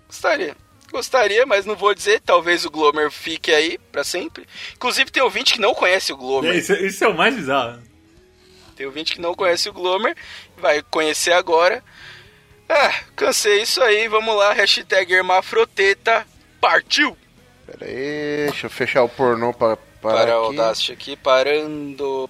Gostaria. Gostaria, mas não vou dizer. Talvez o Glomer fique aí pra sempre. Inclusive tem ouvinte que não conhece o Glomer. É, isso, isso é o mais bizarro. Tem ouvinte que não conhece o Glomer, vai conhecer agora. Ah, cansei isso aí, vamos lá, hashtag Hermafroteta, partiu! Pera aí, deixa eu fechar o pornô pra parar Para o aqui. Audacity aqui, parando.